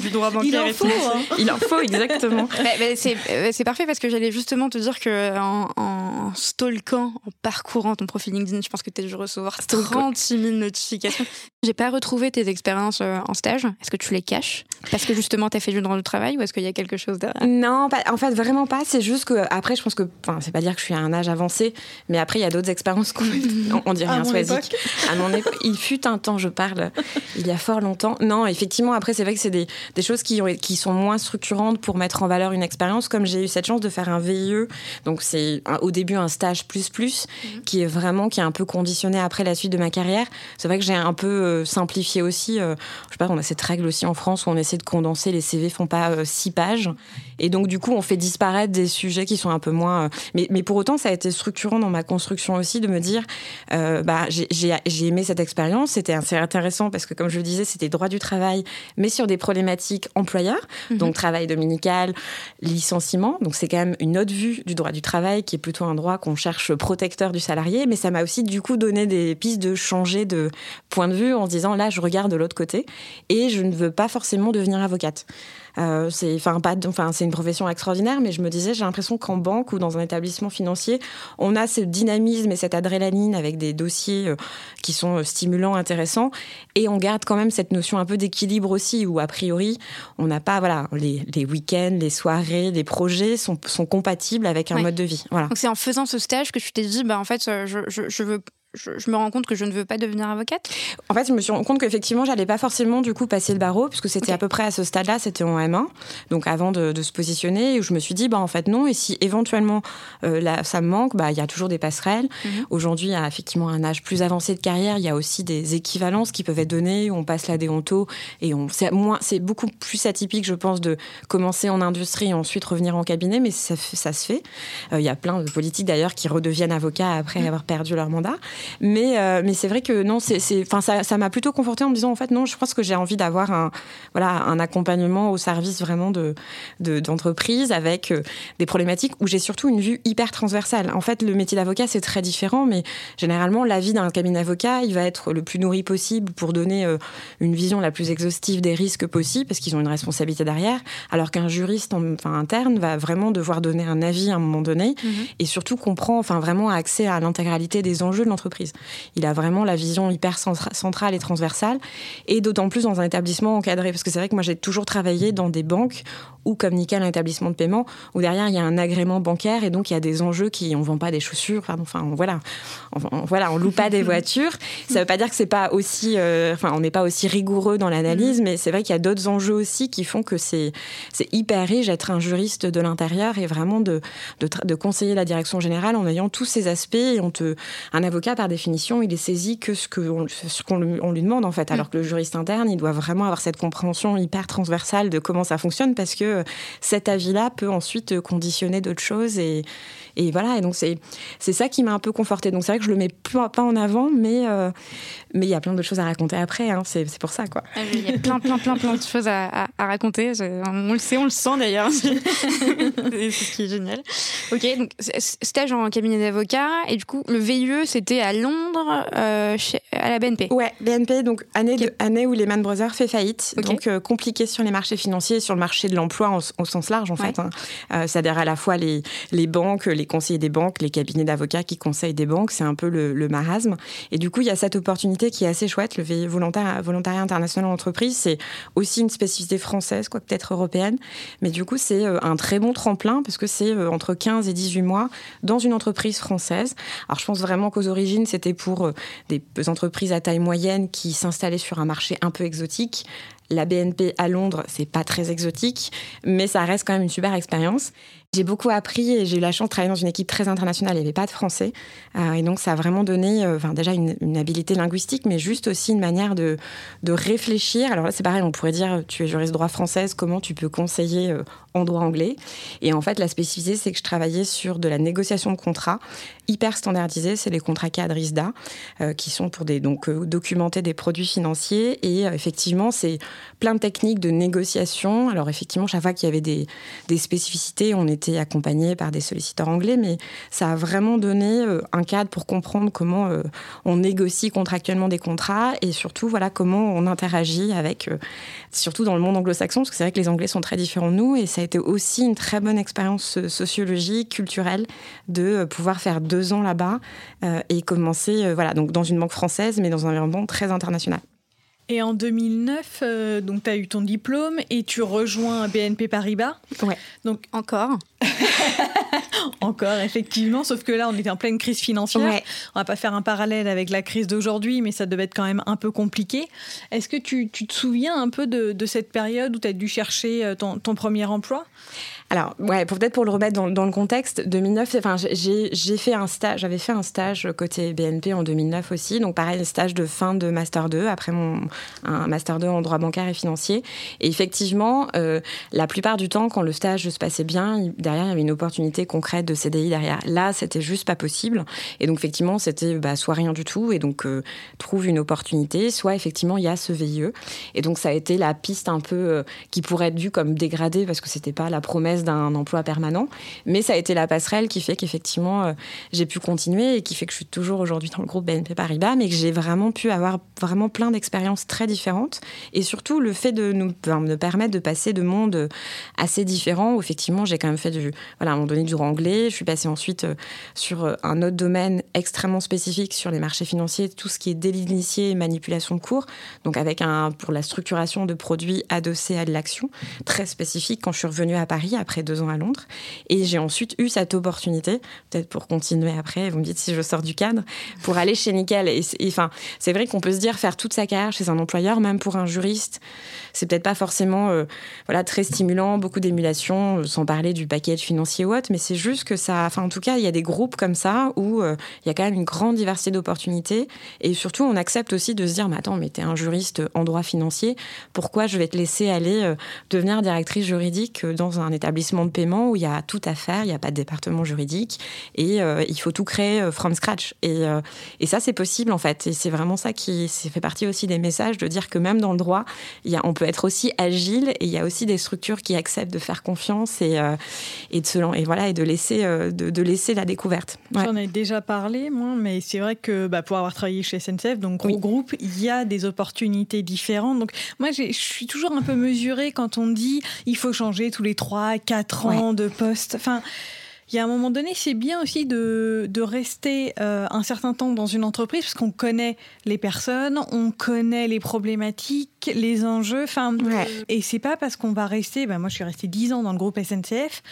du droit bancaire Il en faut. Hein. Il en faut, exactement. [LAUGHS] c'est parfait parce que j'allais justement te dire que en, en stalkant, en parcourant ton profil LinkedIn, je pense que tu as dû recevoir 36 000 notifications. [LAUGHS] J'ai pas retrouvé tes expériences euh, en stage. Est-ce que tu les caches Parce que justement, tu as fait du droit du travail ou est-ce qu'il y a quelque chose derrière? Non, en fait, vraiment pas. C'est juste que, après, je pense que, enfin, c'est pas dire que je suis à un âge avancé, mais après, il y a d'autres expériences qu'on. [LAUGHS] on, dirait un. À mon époque, il fut un temps, je parle, il y a fort longtemps. Non, effectivement, après, c'est vrai que c'est des, des, choses qui, ont, qui sont moins structurantes pour mettre en valeur une expérience, comme j'ai eu cette chance de faire un VIE. Donc, c'est au début un stage plus plus, mhm. qui est vraiment, qui est un peu conditionné après la suite de ma carrière. C'est vrai que j'ai un peu euh, simplifié aussi. Euh, je sais pas, on a cette règle aussi en France où on essaie de condenser, les CV font pas euh, six pages. Et donc, du coup, on fait disparaître des sujets qui sont un peu moins. mais, mais pour autant, ça a été structurant dans ma construction aussi de me dire, bah, j'ai aimé cette expérience. C'était assez intéressant parce que, comme je le disais, c'était droit du travail, mais sur des problématiques employeurs. Mhm. Donc, travail dominical, licenciement. Donc, c'est quand même une autre vue du droit du travail qui est plutôt un droit qu'on cherche protecteur du salarié. Mais ça m'a aussi, du coup, donné des pistes de changer de point de vue en se disant, là, je regarde de l'autre côté et je ne veux pas forcément devenir avocate. Euh, c'est enfin pas enfin c'est une profession extraordinaire mais je me disais j'ai l'impression qu'en banque ou dans un établissement financier on a ce dynamisme et cette adrénaline avec des dossiers euh, qui sont euh, stimulants intéressants. Et on garde quand même cette notion un peu d'équilibre aussi où a priori on n'a pas voilà les, les week-ends les soirées les projets sont, sont compatibles avec un mode de vie. Voilà. Donc c'est en faisant ce stage que tu t'es dit bah en fait je, je, je veux je, me rends compte que je ne veux pas devenir avocate En fait, je me suis rendu compte qu'effectivement, j'allais pas forcément du coup passer le barreau, puisque c'était à peu près à ce stade-là, c'était en M1, donc avant de, se positionner, où je me suis dit, bah en fait non, et si éventuellement euh, là, ça me manque, bah il y a toujours des passerelles. Mhm. Aujourd'hui, à effectivement un âge plus avancé de carrière, il y a aussi des équivalences qui peuvent être données, où on passe la déonto, et on, c'est moins, c'est beaucoup plus atypique, je pense, de commencer en industrie et ensuite revenir en cabinet, mais ça, ça se fait. Euh, il y a plein de politiques d'ailleurs qui redeviennent avocats après mhm. avoir perdu leur mandat. Mais, euh, mais c'est vrai que non, c'est, enfin, ça, m'a plutôt conforté en me disant en fait non, je pense que j'ai envie d'avoir un, voilà, un accompagnement au service vraiment de, d'entreprise avec euh, des problématiques où j'ai surtout une vue hyper transversale. En fait, le métier d'avocat c'est très différent, mais généralement la vie d'un cabinet d'avocat, il va être le plus nourri possible pour donner euh, une vision la plus exhaustive des risques possibles parce qu'ils ont une responsabilité derrière, alors qu'un juriste enfin, interne va vraiment devoir donner un avis à un moment donné mm-hmm. et surtout comprend enfin vraiment accès à l'intégralité des enjeux de l'entreprise il a vraiment la vision hyper centrale et transversale, et d'autant plus dans un établissement encadré. Parce que c'est vrai que moi, j'ai toujours travaillé dans des banques ou comme nickel un établissement de paiement où derrière il y a un agrément bancaire et donc il y a des enjeux qui on vend pas des chaussures enfin on, voilà. On, voilà on loue pas des [LAUGHS] voitures. Ça veut pas dire que c'est pas aussi euh, enfin on n'est pas aussi rigoureux dans l'analyse mais c'est vrai qu'il y a d'autres enjeux aussi qui font que c'est hyper riche d'être un juriste de l'intérieur et vraiment de, de, de conseiller la direction générale en ayant tous ces aspects et on te un avocat par définition il est saisi que ce qu'on ce qu'on lui demande en fait. Alors que le juriste interne il doit vraiment avoir cette compréhension hyper transversale de comment ça fonctionne parce que cet avis-là peut ensuite conditionner d'autres choses et, et voilà, et donc c'est c'est ça qui m'a un peu confortée. Donc c'est vrai que je le mets pas, en avant, mais euh, mais il y a plein de choses à raconter après. Hein. C'est pour ça quoi. Ah il y a plein plein plein plein de choses à, à, raconter. On le sait, on le sent d'ailleurs. [LAUGHS] c'est ce qui est génial. Ok, donc stage en cabinet d'avocat et du coup le VIE c'était à Londres, euh, chez, à la BNP. Ouais, BNP donc année de, année où Lehman Brothers fait faillite, donc euh, compliqué sur les marchés financiers, sur le marché de l'emploi au sens large en fait. Hein. C'est-à-dire à la fois les, les banques, les conseillers des banques, les cabinets d'avocats qui conseillent des banques, c'est un peu le, marasme. Et du coup, il y a cette opportunité qui est assez chouette, le volontariat international en entreprise, c'est aussi une spécificité française, quoi peut-être européenne, mais du coup, c'est un très bon tremplin parce que c'est entre 15 et 18 mois dans une entreprise française. Alors je pense vraiment qu'aux origines, c'était pour des entreprises à taille moyenne qui s'installaient sur un marché un peu exotique. La BNP à Londres, c'est pas très exotique, mais ça reste quand même une super expérience. J'ai beaucoup appris et j'ai eu la chance de travailler dans une équipe très internationale. Il n'y avait pas de français. Euh, et donc, ça a vraiment donné euh, déjà une, une, habilité linguistique, mais juste aussi une manière de, de réfléchir. Alors là, c'est pareil, on pourrait dire tu es juriste droit française, comment tu peux conseiller euh, en droit anglais? Et en fait, la spécificité, c'est que je travaillais sur de la négociation de contrats hyper standardisés. C'est les contrats cadres ISDA, qui sont pour des, donc, documenter des produits financiers. Et effectivement, c'est plein de techniques de négociation. Alors, effectivement, chaque fois qu'il y avait des, des spécificités, on accompagné par des solliciteurs anglais, mais ça a vraiment donné euh, un cadre pour comprendre comment euh, on négocie contractuellement des contrats et surtout voilà comment on interagit avec, euh, surtout dans le monde anglo-saxon, parce que c'est vrai que les Anglais sont très différents de nous et ça a été aussi une très bonne expérience sociologique, culturelle, de pouvoir faire deux ans là-bas et commencer voilà donc dans une banque française, mais dans un environnement très international. Et en 2009, euh, donc tu as eu ton diplôme et tu rejoins BNP Paribas. Ouais. Donc encore. [LAUGHS] encore, effectivement. Sauf que là, on était en pleine crise financière. Ouais. On va pas faire un parallèle avec la crise d'aujourd'hui, mais ça devait être quand même un peu compliqué. Est-ce que tu, tu, te souviens un peu de, de cette période où tu as dû chercher euh, ton, ton premier emploi? Alors, ouais, peut-être pour le remettre dans, le contexte, 2009, enfin, j'ai fait un stage, j'avais fait un stage côté BNP en 2009 aussi, donc pareil, stage de fin de master 2 après mon un master 2 en droit bancaire et financier. Et effectivement, euh, la plupart du temps, quand le stage se passait bien, derrière il y avait une opportunité concrète de CDI derrière. Là, c'était juste pas possible. Et donc effectivement, c'était bah, soit rien du tout, et donc euh, trouve une opportunité, soit effectivement il y a ce VIE. Et donc ça a été la piste un peu euh, qui pourrait être vue comme dégradée parce que c'était pas la promesse d'un emploi permanent. Mais ça a été la passerelle qui fait qu'effectivement, euh, j'ai pu continuer et qui fait que je suis toujours aujourd'hui dans le groupe BNP Paribas, mais que j'ai vraiment pu avoir vraiment plein d'expériences très différentes. Et surtout, le fait de nous, me permettre de passer de mondes assez différents, où effectivement, j'ai quand même fait du, voilà, à du anglais. Je suis passée ensuite euh, sur euh, un autre domaine extrêmement spécifique sur les marchés financiers, tout ce qui est délit d'initié et manipulation de cours. Donc, avec un, pour la structuration de produits adossés à de l'action, très spécifique quand je suis revenue à Paris deux ans à Londres. Et j'ai ensuite eu cette opportunité, peut-être pour continuer après, vous me dites si je sors du cadre, pour aller chez Nickel. Et, enfin, c'est vrai qu'on peut se dire faire toute sa carrière chez un employeur, même pour un juriste, c'est peut-être pas forcément euh, voilà, très stimulant, beaucoup d'émulation, euh, sans parler du package financier ou autre, mais c'est juste que ça, enfin en tout cas, il y a des groupes comme ça où euh, il y a quand même une grande diversité d'opportunités. Et surtout, on accepte aussi de se dire, mais attends, mais t'es un juriste en droit financier, pourquoi je vais te laisser aller devenir directrice juridique dans un établissement de paiement où il y a tout à faire, il n'y a pas de département juridique et euh, il faut tout créer euh, from scratch. Et, euh, et ça, c'est possible en fait. Et c'est vraiment ça qui fait partie aussi des messages de dire que même dans le droit, y a, on peut être aussi agile et il y a aussi des structures qui acceptent de faire confiance et, et, de, se, et, voilà, et de, laisser, de, de laisser la découverte. J'en ai déjà parlé, moi, mais c'est vrai que bah, pour avoir travaillé chez SNCF, donc gros groupe, il y a des opportunités différentes. Donc moi, je suis toujours un peu mesurée quand on dit il faut changer tous les 3, 4 ans de poste. Enfin, il y a un moment donné, c'est bien aussi de, de rester euh, un certain temps dans une entreprise parce qu'on connaît les personnes, on connaît les problématiques, les enjeux. Enfin, et c'est pas parce qu'on va rester. Ben moi, je suis restée 10 ans dans le groupe SNCF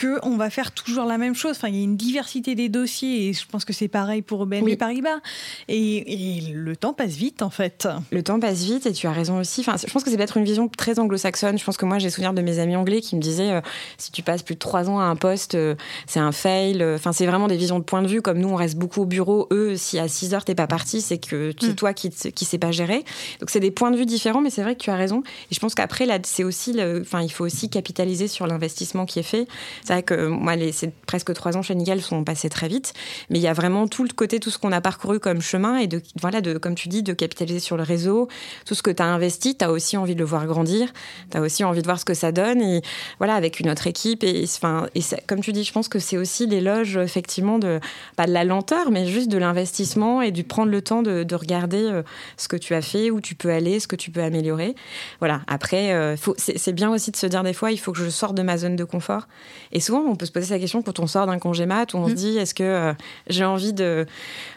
qu'on va faire toujours la même chose. Enfin, il y a une diversité des dossiers et je pense que c'est pareil pour BNP Paribas. Et, le temps passe vite, en fait. Le temps passe vite et tu as raison aussi. Enfin, je pense que c'est peut-être une vision très anglo-saxonne. Je pense que moi, j'ai souvenir de mes amis anglais qui me disaient euh, si tu passes plus de trois ans à un poste, euh, c'est un fail. Enfin, c'est vraiment des visions de point de vue. Comme nous, on reste beaucoup au bureau. Eux, si à 6 heures, t'es pas parti, c'est que c'est mm. toi qui, qui sais pas gérer. Donc, c'est des points de vue différents, mais c'est vrai que tu as raison. Et je pense qu'après, c'est aussi, enfin, il faut aussi capitaliser sur l'investissement qui est fait. C'est vrai que moi, les, presque trois ans chez Nickel sont passés très vite, mais il y a vraiment tout le côté, tout ce qu'on a parcouru comme chemin et de, voilà, de, comme tu dis, de capitaliser sur le réseau, tout ce que tu as investi, tu as aussi envie de le voir grandir, tu as aussi envie de voir ce que ça donne et voilà, avec une autre équipe. Et, enfin, comme tu dis, je pense que c'est aussi l'éloge, effectivement, de, pas de la lenteur, mais juste de l'investissement et de prendre le temps de, regarder euh, ce que tu as fait, où tu peux aller, ce que tu peux améliorer. Voilà. Après, euh, c'est bien aussi de se dire des fois, il faut que je sorte de ma zone de confort. Et souvent, on peut se poser la question quand on sort d'un congé mat où on se mm. dit, est-ce que euh, j'ai envie de,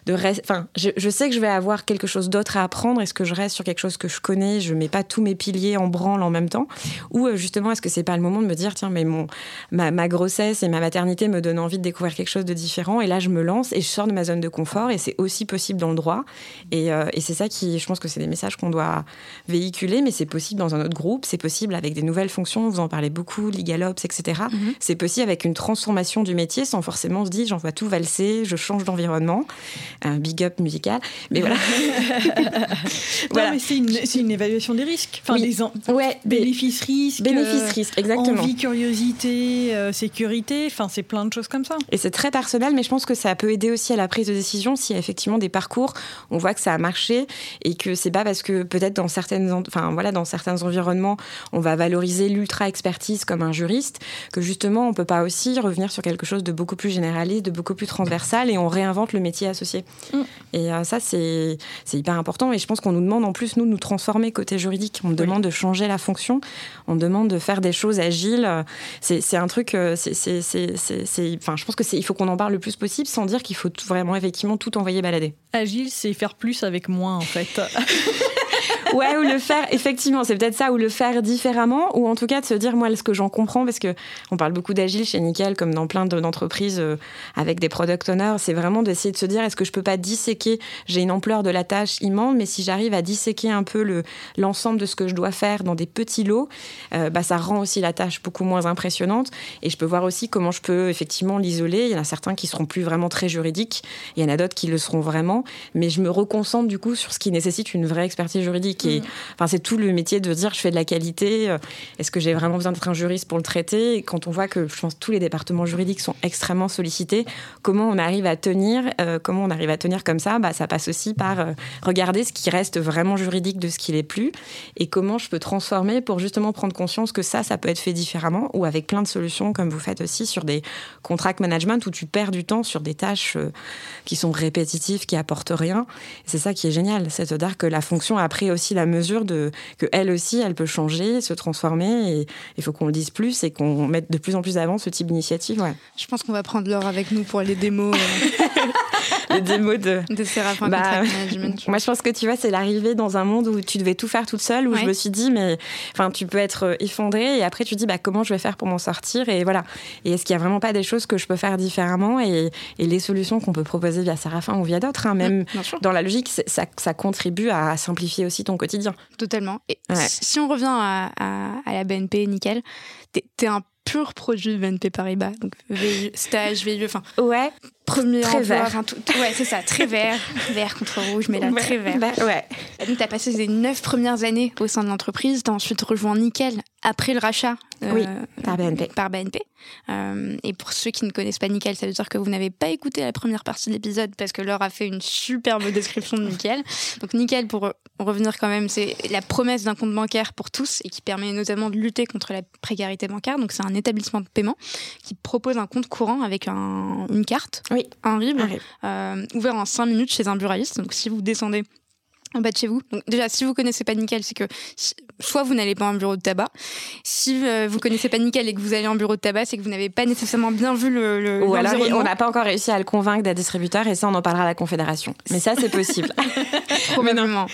de rester. Enfin, je, je, sais que je vais avoir quelque chose d'autre à apprendre. Est-ce que je reste sur quelque chose que je connais Je mets pas tous mes piliers en branle en même temps? Ou euh, justement, est-ce que c'est pas le moment de me dire, tiens, mais mon, ma, ma, grossesse et ma maternité me donnent envie de découvrir quelque chose de différent? Et là, je me lance et je sors de ma zone de confort. Et c'est aussi possible dans le droit. Et, et c'est ça qui, je pense que c'est des messages qu'on doit véhiculer, mais c'est possible dans un autre groupe, c'est possible avec des nouvelles fonctions, vous en parlez beaucoup, LegalOps, etc. Mhm. C'est possible avec une transformation du métier sans forcément se dire j'envoie tout valser, je change d'environnement. Un big up musical. Mais voilà. [LAUGHS] [LAUGHS] voilà. mais c'est une, évaluation des risques. Enfin, des ouais, bénéfices, risques. Bénéfices, risques, exactement. Envie, curiosité, euh, sécurité. Enfin, c'est plein de choses comme ça. Et c'est très personnel, mais je pense que ça peut aider aussi à la prise de décision si effectivement des parcours, on voit que ça a marché et que c'est pas parce que peut-être dans certaines, enfin voilà, dans certains environnements, on va valoriser l'ultra expertise comme un juriste, que justement on peut pas aussi revenir sur quelque chose de beaucoup plus généraliste, de beaucoup plus transversal, et on réinvente le métier associé. Mm. Et euh, ça c'est c'est hyper important. Et je pense qu'on nous demande en plus nous de nous transformer côté juridique. On demande de changer la fonction, on demande de faire des choses agiles. C'est un truc, euh, c'est enfin je pense que c'est il faut qu'on en parle le plus possible sans dire qu'il faut vraiment effectivement tout envoyer balader. Agile, c'est faire plus avec moins en fait. [LAUGHS] ouais, ou le faire, effectivement, c'est peut-être ça, ou le faire différemment, ou en tout cas de se dire, moi, ce que j'en comprends, parce que on parle beaucoup d'agile chez Nickel, comme dans plein d'entreprises euh, avec des product owners, c'est vraiment d'essayer de se dire, est-ce que je peux pas disséquer, j'ai une ampleur de la tâche immense, mais si j'arrive à disséquer un peu le, l'ensemble de ce que je dois faire dans des petits lots, euh, bah, ça rend aussi la tâche beaucoup moins impressionnante, et je peux voir aussi comment je peux effectivement l'isoler. Il y en a certains qui seront plus vraiment très juridiques, il y en a d'autres qui le seront vraiment, mais je me reconcentre du coup sur ce qui nécessite une vraie expertise juridique Enfin, c'est tout le métier de dire je fais de la qualité. Euh, est-ce que j'ai vraiment besoin d'être un juriste pour le traiter? Quand on voit que je pense tous les départements juridiques sont extrêmement sollicités, comment on arrive à tenir euh, Comment on arrive à tenir comme ça? Bah, ça passe aussi par euh, regarder ce qui reste vraiment juridique de ce qui l'est plus et comment je peux transformer pour justement prendre conscience que ça, ça peut être fait différemment ou avec plein de solutions comme vous faites aussi sur des contract management où tu perds du temps sur des tâches qui sont répétitives, qui apportent rien. C'est ça qui est génial, c'est-à-dire que la fonction a pris aussi la mesure de que elle aussi, elle peut changer, se transformer. Et il faut qu'on le dise plus et qu'on mette de plus en plus avant ce type d'initiative. Ouais. Je pense qu'on va prendre l'heure avec nous pour les démos. Euh. [LAUGHS] les démos de. De Séraphin bah, Management. Moi, je pense que tu vois, c'est l'arrivée dans un monde où tu devais tout faire toute seule, où je me suis dit, mais enfin, tu peux être euh, effondrée et après tu dis, bah, comment je vais faire pour m'en sortir Et voilà. Et est-ce qu'il n'y a vraiment pas des choses que je peux faire différemment et, et les solutions qu'on peut proposer via Séraphin ou via d'autres, hein, même dans la logique, ça, ça contribue à simplifier aussi ton quotidien. Totalement. Et si on revient à, à, la BNP, nickel, t'es es un pur produit de BNP Paribas, donc stage, VIE, enfin. Ouais. Premier très vert. tout, ouais, c'est ça, très vert, [LAUGHS] vert contre rouge, mais là, très vert. Bah, ouais. Donc, tu as passé les neuf premières années au sein de l'entreprise, tu as ensuite rejoint Nickel après le rachat. oui, euh, par BNP. Par BNP. Euh, et pour ceux qui ne connaissent pas Nickel, ça veut dire que vous n'avez pas écouté la première partie de l'épisode parce que Laure a fait une superbe [LAUGHS] description de Nickel. Donc Nickel, pour revenir quand même, c'est la promesse d'un compte bancaire pour tous et qui permet notamment de lutter contre la précarité bancaire. Donc c'est un établissement de paiement qui propose un compte courant avec un, une carte, oui. un RIB, euh, ouvert en 5 minutes chez un buraliste. Donc si vous descendez en bas de chez vous. Donc déjà, si vous connaissez pas Nickel, c'est que soit vous n'allez pas en bureau de tabac. Si euh, vous connaissez pas Nickel et que vous allez en bureau de tabac, c'est que vous n'avez pas nécessairement bien vu le. le Ou alors on n'a pas encore réussi à le convaincre d'être distributeur et ça, on en parlera à la Confédération. Mais ça, c'est possible. [LAUGHS] Probablement.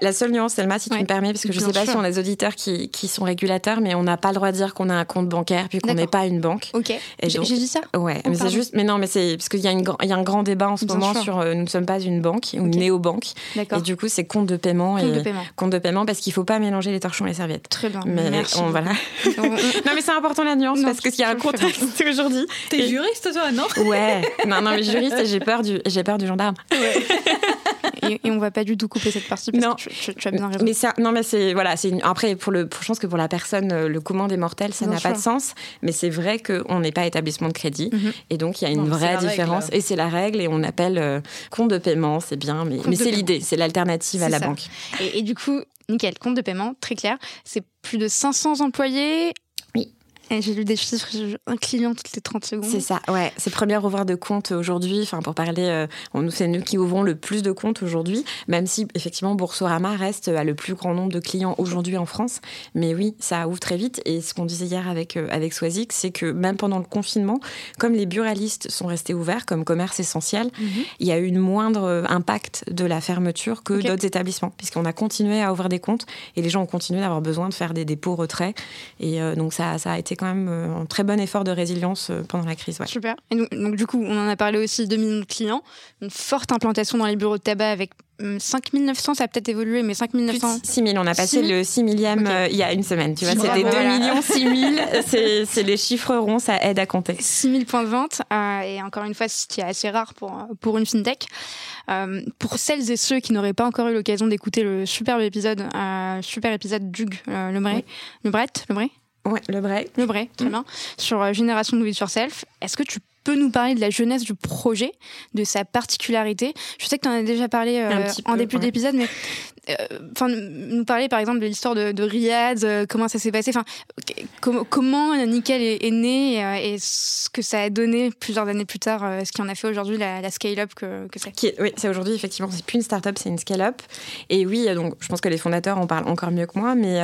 La, seule nuance, Selma, si tu me permets, parce que je ne sais pas si on a des auditeurs qui, qui sont régulateurs, mais on n'a pas le droit de dire qu'on a un compte bancaire puis qu'on n'est pas une banque. Ok. J'ai dit ça Ouais, mais c'est juste. Mais non, mais c'est parce qu'il y, y a un grand débat en ce moment sur euh, nous ne sommes pas une banque ou une néo-banque. Et du coup, c'est compte de paiement compte et de paiement. compte de paiement parce qu'il faut pas mélanger les torchons et les serviettes. Très bien. Mais Merci. On, voilà. [LAUGHS] non, mais c'est important la nuance parce qu'il y a un contexte aujourd'hui. T'es es juriste, toi, non? Ouais. Non, non, mais juriste, [LAUGHS] j'ai peur du, j'ai peur du gendarme. Ouais. Et, et, on va pas du tout couper cette partie parce non. que tu, tu, as bien raison. Mais ça, non, mais c'est voilà, c'est après pour le, pour, je pense que pour la personne, euh, le commun des mortels, ça n'a pas de sens. Mais c'est vrai qu'on n'est pas établissement de crédit mm -hmm. et donc il y a une non, vraie différence règle. et c'est la règle et on appelle euh, compte de paiement, c'est bien, mais, mais c'est l'idée, c'est l'alternative à la ça. banque. Et, et, du coup, nickel, compte de paiement, très clair. C'est plus de 500 employés. J'ai lu des chiffres, un client toutes les 30 secondes. C'est ça, ouais. C'est premier ouvert de compte aujourd'hui. Enfin, pour parler, euh, on c'est nous qui ouvrons le plus de comptes aujourd'hui, même si effectivement Boursorama reste à le plus grand nombre de clients aujourd'hui en France. Mais oui, ça ouvre très vite. Et ce qu'on disait hier avec, euh, avec Swazik, c'est que même pendant le confinement, comme les buralistes sont restés ouverts comme commerce essentiel, mhm. il y a eu une moindre euh, impact de la fermeture que d'autres établissements, puisqu'on a continué à ouvrir des comptes et les gens ont continué d'avoir besoin de faire des dépôts retraits. Et donc ça, ça a été quand même euh, un très bon effort de résilience euh, pendant la crise. Super. Et donc, du coup, on en a parlé aussi, 2 millions de clients, une forte implantation dans les bureaux de tabac avec 5900, hum, ça a peut-être évolué, mais 5900. 6 000, on a passé le 6 millième euh, il y a une semaine. Tu vois, c'était 2 millions 6 000. [LAUGHS] c'est les chiffres ronds, ça aide à compter. 6 000 points de vente, et encore une fois, ce qui est assez rare pour, pour une fintech. pour celles et ceux qui n'auraient pas encore eu l'occasion d'écouter le superbe épisode, super épisode d'Hugues Le Bret, Le Bret, Le Bret Ouais, le Bray. Le Bray, très mm. bien. Sur euh, Génération de It Yourself. Est-ce que tu peux nous parler de la jeunesse du projet, de sa particularité? Je sais que tu en as déjà parlé euh, en début d'épisode, mais enfin, nous parler par exemple de l'histoire de, de, Riyad, euh, comment ça s'est passé, enfin, comment Nickel est, né euh, et, ce que ça a donné plusieurs années plus tard, ce qui en a fait aujourd'hui la, scale-up que, que c'est. Oui, c'est aujourd'hui effectivement, c'est plus une start-up, c'est une scale-up. Et oui, donc je pense que les fondateurs en parlent encore mieux que moi, mais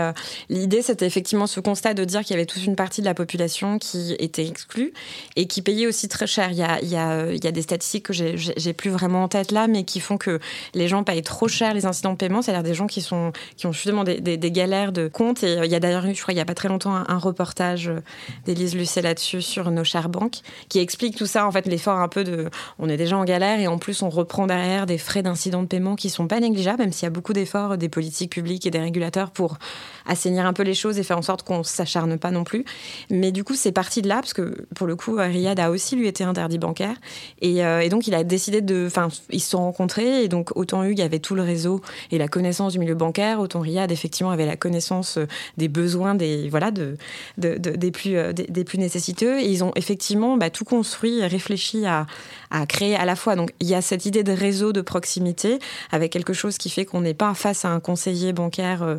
l'idée c'était effectivement ce constat de dire qu'il y avait toute une partie de la population qui était exclue et qui payait aussi très cher. Il y a des statistiques que j'ai plus vraiment en tête là, mais qui font que les gens payent trop cher les incidents de paiement des gens qui, sont, qui ont justement des, galères de compte. Et euh, il y a d'ailleurs eu, je crois, il n'y a pas très longtemps, un, reportage euh, d'Élise Lucet là-dessus sur nos chères banques qui explique tout ça, en fait, l'effort un peu de. On est déjà en galère et en plus, on reprend derrière des frais d'incident de paiement qui sont pas négligeables, même s'il y a beaucoup d'efforts des politiques publiques et des régulateurs pour assainir un peu les choses et faire en sorte qu'on s'acharne pas non plus. Mais du coup, c'est parti de là, parce que pour le coup, Riyad a aussi lui été interdit bancaire. Et, euh, donc, il a décidé de. Enfin, ils se sont rencontrés et donc, autant Hugues avait tout le réseau et la connaissance du milieu bancaire, autant Riyad effectivement avait la connaissance euh, des besoins des voilà de, des plus euh, des, plus nécessiteux et ils ont effectivement bah, tout construit, et réfléchi à, à créer à la fois donc il y a cette idée de réseau de proximité avec quelque chose qui fait qu'on n'est pas face à un conseiller bancaire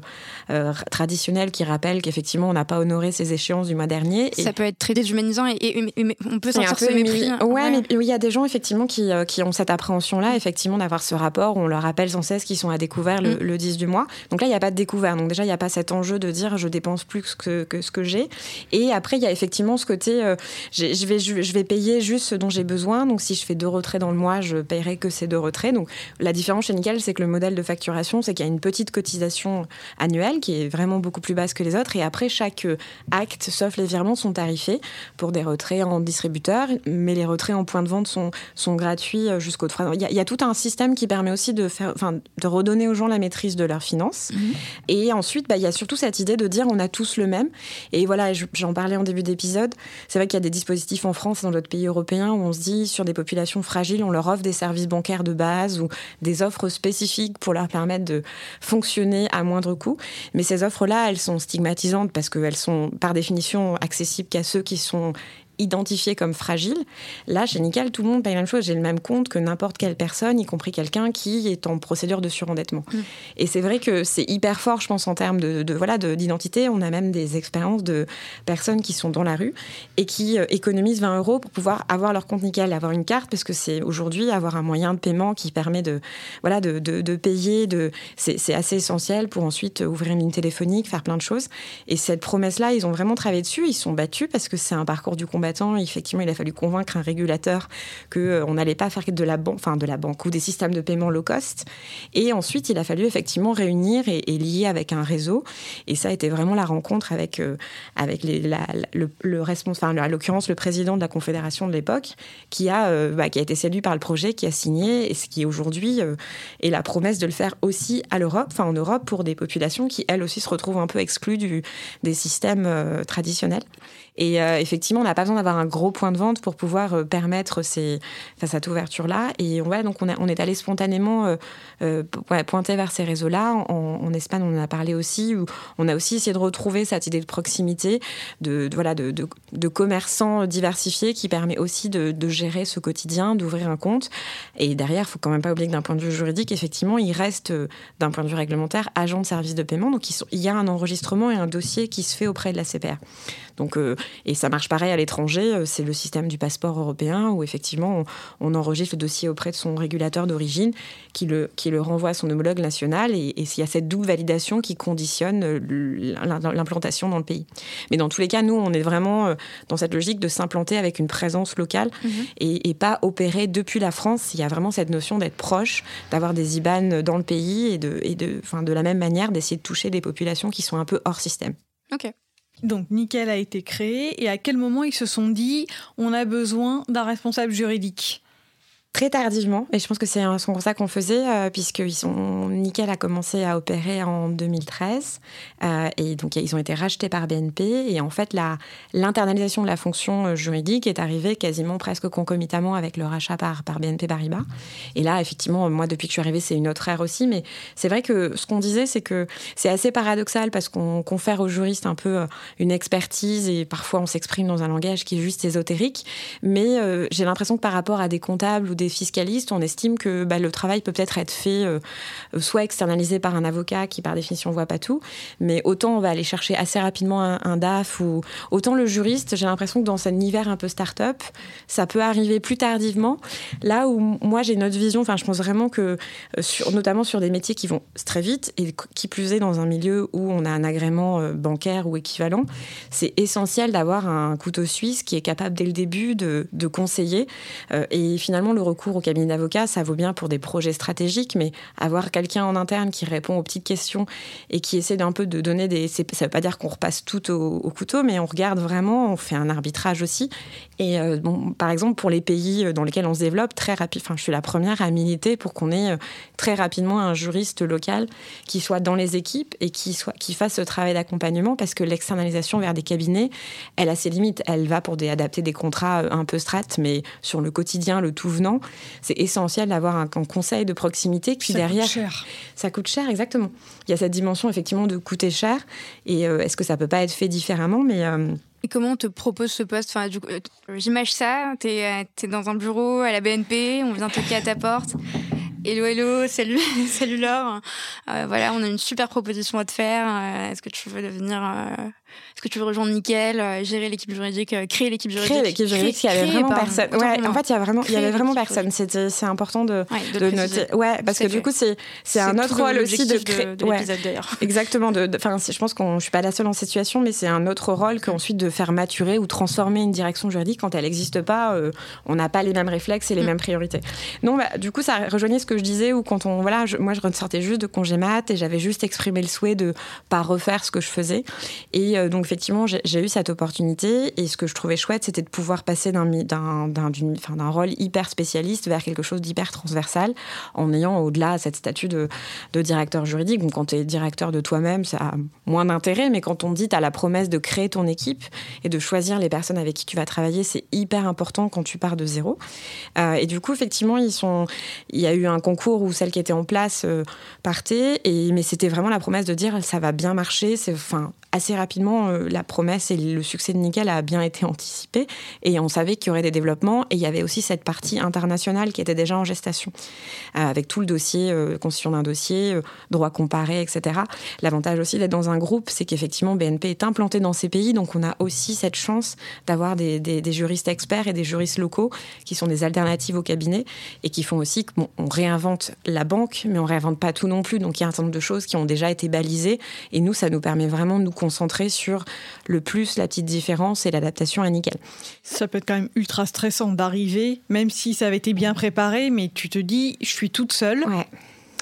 euh, traditionnel qui rappelle qu'effectivement on n'a pas honoré ses échéances du mois dernier. Ça peut être très déshumanisant et, on peut sentir ce mépris. Ouais, ouais, mais il y a des gens effectivement qui, qui ont cette appréhension là effectivement d'avoir ce rapport. On leur rappelle sans cesse qu'ils sont à découvert le, mm le 10 du mois. Donc là, il n'y a pas de découvert. Donc déjà, il n'y a pas cet enjeu de dire je dépense plus que, que ce que j'ai. Et après, il y a effectivement ce côté euh, je, vais, je, vais payer juste ce dont j'ai besoin. Donc si je fais deux retraits dans le mois, je paierai que ces deux retraits. Donc la différence chez Nickel, c'est que le modèle de facturation, c'est qu'il y a une petite cotisation annuelle qui est vraiment beaucoup plus basse que les autres. Et après, chaque euh, acte, sauf les virements, sont tarifés pour des retraits en distributeur. Mais les retraits en point de vente sont, sont gratuits euh, jusqu'au 3 il y, a, il y a tout un système qui permet aussi de, faire, enfin, de redonner aux gens la maîtrise de leurs finances. Mhm. Et ensuite, bah, il y a surtout cette idée de dire on a tous le même. Et voilà, j'en parlais en début d'épisode. C'est vrai qu'il y a des dispositifs en France et dans d'autres pays européens où on se dit sur des populations fragiles, on leur offre des services bancaires de base ou des offres spécifiques pour leur permettre de fonctionner à moindre coût. Mais ces offres-là, elles sont stigmatisantes parce qu'elles sont par définition accessibles qu'à ceux qui sont identifié comme fragile. Là, chez Nickel, tout le monde paye la même chose. J'ai le même compte que n'importe quelle personne, y compris quelqu'un qui est en procédure de surendettement. Mm. Et c'est vrai que c'est hyper fort, je pense, en termes de, voilà d'identité. On a même des expériences de personnes qui sont dans la rue et qui euh, économisent 20 euros pour pouvoir avoir leur compte Nickel, avoir une carte, parce que c'est aujourd'hui avoir un moyen de paiement qui permet de voilà de, de, payer. De c'est assez essentiel pour ensuite ouvrir une ligne téléphonique, faire plein de choses. Et cette promesse-là, ils ont vraiment travaillé dessus. Ils sont battus parce que c'est un parcours du combat effectivement, il a fallu convaincre un régulateur qu'on euh, n'allait pas faire de la, banque, ou des systèmes de paiement low cost. Et ensuite, il a fallu effectivement réunir et, lier avec un réseau. Et ça a été vraiment la rencontre avec, euh, le, responsable, à l'occurrence le président de la Confédération de l'époque, qui, a euh, bah, qui a été séduit par le projet, qui a signé, et ce qui aujourd'hui est la promesse de le faire aussi à l'Europe, en Europe, pour des populations qui, elles aussi, se retrouvent un peu exclues des systèmes traditionnels. Et euh, effectivement, on n'a pas besoin d'avoir un gros point de vente pour pouvoir euh, permettre cette ouverture-là. Et ouais, donc on, est allé spontanément euh, pointer vers ces réseaux-là. En, Espagne, on en a parlé aussi, où on a aussi essayé de retrouver cette idée de proximité, de, voilà, de, de, commerçants diversifiés qui permet aussi de, de gérer ce quotidien, d'ouvrir un compte. Et derrière, il faut quand même pas oublier que d'un point de vue juridique, effectivement, il reste, d'un point de vue réglementaire, agent de service de paiement. Donc il y a un enregistrement et un dossier qui se fait auprès de la CPR. Donc, et ça marche pareil à l'étranger. C'est le système du passeport européen où effectivement on, enregistre le dossier auprès de son régulateur d'origine qui le, qui le renvoie à son homologue national et, et il y a cette double validation qui conditionne l'implantation dans le pays. Mais dans tous les cas, nous, on est vraiment dans cette logique de s'implanter avec une présence locale mhm. et, et, pas opérer depuis la France. Il y a vraiment cette notion d'être proche, d'avoir des IBAN dans le pays et de, et de, enfin, de la même manière d'essayer de toucher des populations qui sont un peu hors système. Ok. Donc Nickel a été créé. Et à quel moment ils se sont dit on a besoin d'un responsable juridique? Très tardivement, et je pense que c'est un ça qu'on faisait, euh, puisque sont, Nickel a commencé à opérer en 2013, euh, et donc ils ont été rachetés par BNP, et en fait l'internalisation de la fonction euh, juridique est arrivée quasiment presque concomitamment avec le rachat par, par BNP Paribas. Et là, effectivement, moi depuis que je suis arrivée, c'est une autre ère aussi, mais c'est vrai que ce qu'on disait, c'est que c'est assez paradoxal parce qu'on confère aux juristes un peu une expertise, et parfois on s'exprime dans un langage qui est juste ésotérique, mais j'ai l'impression que par rapport à des comptables ou des fiscalistes, on estime que bah, le travail peut peut-être être fait euh, soit externalisé par un avocat qui par définition voit pas tout, mais autant on va aller chercher assez rapidement un, DAF ou autant le juriste, j'ai l'impression que dans cet univers un peu start-up, ça peut arriver plus tardivement. Là où moi j'ai une autre vision, enfin je pense vraiment que euh, sur, notamment sur des métiers qui vont très vite et qui plus est dans un milieu où on a un agrément euh, bancaire ou équivalent, c'est essentiel d'avoir un couteau suisse qui est capable dès le début de, conseiller et finalement le recours au cabinet d'avocat, ça vaut bien pour des projets stratégiques, mais avoir quelqu'un en interne qui répond aux petites questions et qui essaie d'un peu de donner des. Ça ne veut pas dire qu'on repasse tout au, couteau, mais on regarde vraiment, on fait un arbitrage aussi. Et euh, par exemple, pour les pays dans lesquels on se développe, très rapide, enfin, je suis la première à militer pour qu'on ait euh, très rapidement un juriste local qui soit dans les équipes et qui, soit, qui fasse ce travail d'accompagnement parce que l'externalisation vers des cabinets, elle a ses limites. Elle va pour adapter des contrats euh, un peu strates, mais sur le quotidien, le tout venant, c'est essentiel d'avoir un, conseil de proximité. Puis ça derrière, coûte cher. ça coûte cher, exactement. Il y a cette dimension effectivement de coûter cher. Et euh, est-ce que ça peut pas être fait différemment? Mais euh, et comment on te propose ce poste? Enfin, euh, J'imagine ça, tu es, dans un bureau à la BNP, on vient toquer à ta porte. Hello, hello, salut, [LAUGHS] salut Laure. voilà, on a une super proposition à te faire. Est-ce que tu veux devenir est-ce que tu veux rejoindre Nickel, euh, gérer l'équipe juridique, euh, créer l'équipe juridique? Créer l'équipe juridique, il y avait vraiment personne. Ouais, en fait, il y a vraiment, il y avait vraiment personne. C'était, c'est important de, de, noter. Ouais, parce que du coup, c'est, c'est un autre rôle aussi de créer. De, d'ailleurs. [LAUGHS] Exactement. Enfin, je pense qu'on, je suis pas la seule en situation, mais c'est un autre rôle qu'ensuite de faire maturer ou transformer une direction juridique quand elle n'existe pas. Euh, on n'a pas les mêmes réflexes et les mm. mêmes priorités. Non, bah, du coup, ça rejoignait ce que je disais où quand on, voilà, moi, je ressortais juste de congé mat et j'avais juste exprimé le souhait de pas refaire ce que je faisais et donc effectivement, j'ai eu cette opportunité et ce que je trouvais chouette, c'était de pouvoir passer d'un rôle hyper spécialiste vers quelque chose d'hyper transversal en ayant au-delà cette statut de, directeur juridique. Quand tu es directeur de toi-même, ça a moins d'intérêt, mais quand on dit tu as la promesse de créer ton équipe et de choisir les personnes avec qui tu vas travailler, c'est hyper important quand tu pars de zéro. Euh, et du coup, effectivement, ils sont, il y a eu un concours où celle qui était en place euh, partait, et, mais c'était vraiment la promesse de dire ça va bien marcher. C'est, assez rapidement, euh, la promesse et le succès de Nickel a bien été anticipé et on savait qu'il y aurait des développements et il y avait aussi cette partie internationale qui était déjà en gestation euh, avec tout le dossier, euh, constitution d'un dossier, droit comparé, etc. L'avantage aussi d'être dans un groupe, c'est qu'effectivement BNP est implanté dans ces pays, donc on a aussi cette chance d'avoir des, juristes experts et des juristes locaux qui sont des alternatives au cabinet et qui font aussi qu'on réinvente la banque, mais on réinvente pas tout non plus. Donc il y a un certain nombre de choses qui ont déjà été balisées et nous, ça nous permet vraiment de nous concentrer sur le plus, la petite différence et l'adaptation à nickel. Ça peut être quand même ultra stressant d'arriver, même si ça avait été bien préparé, mais tu te dis, je suis toute seule. Ouais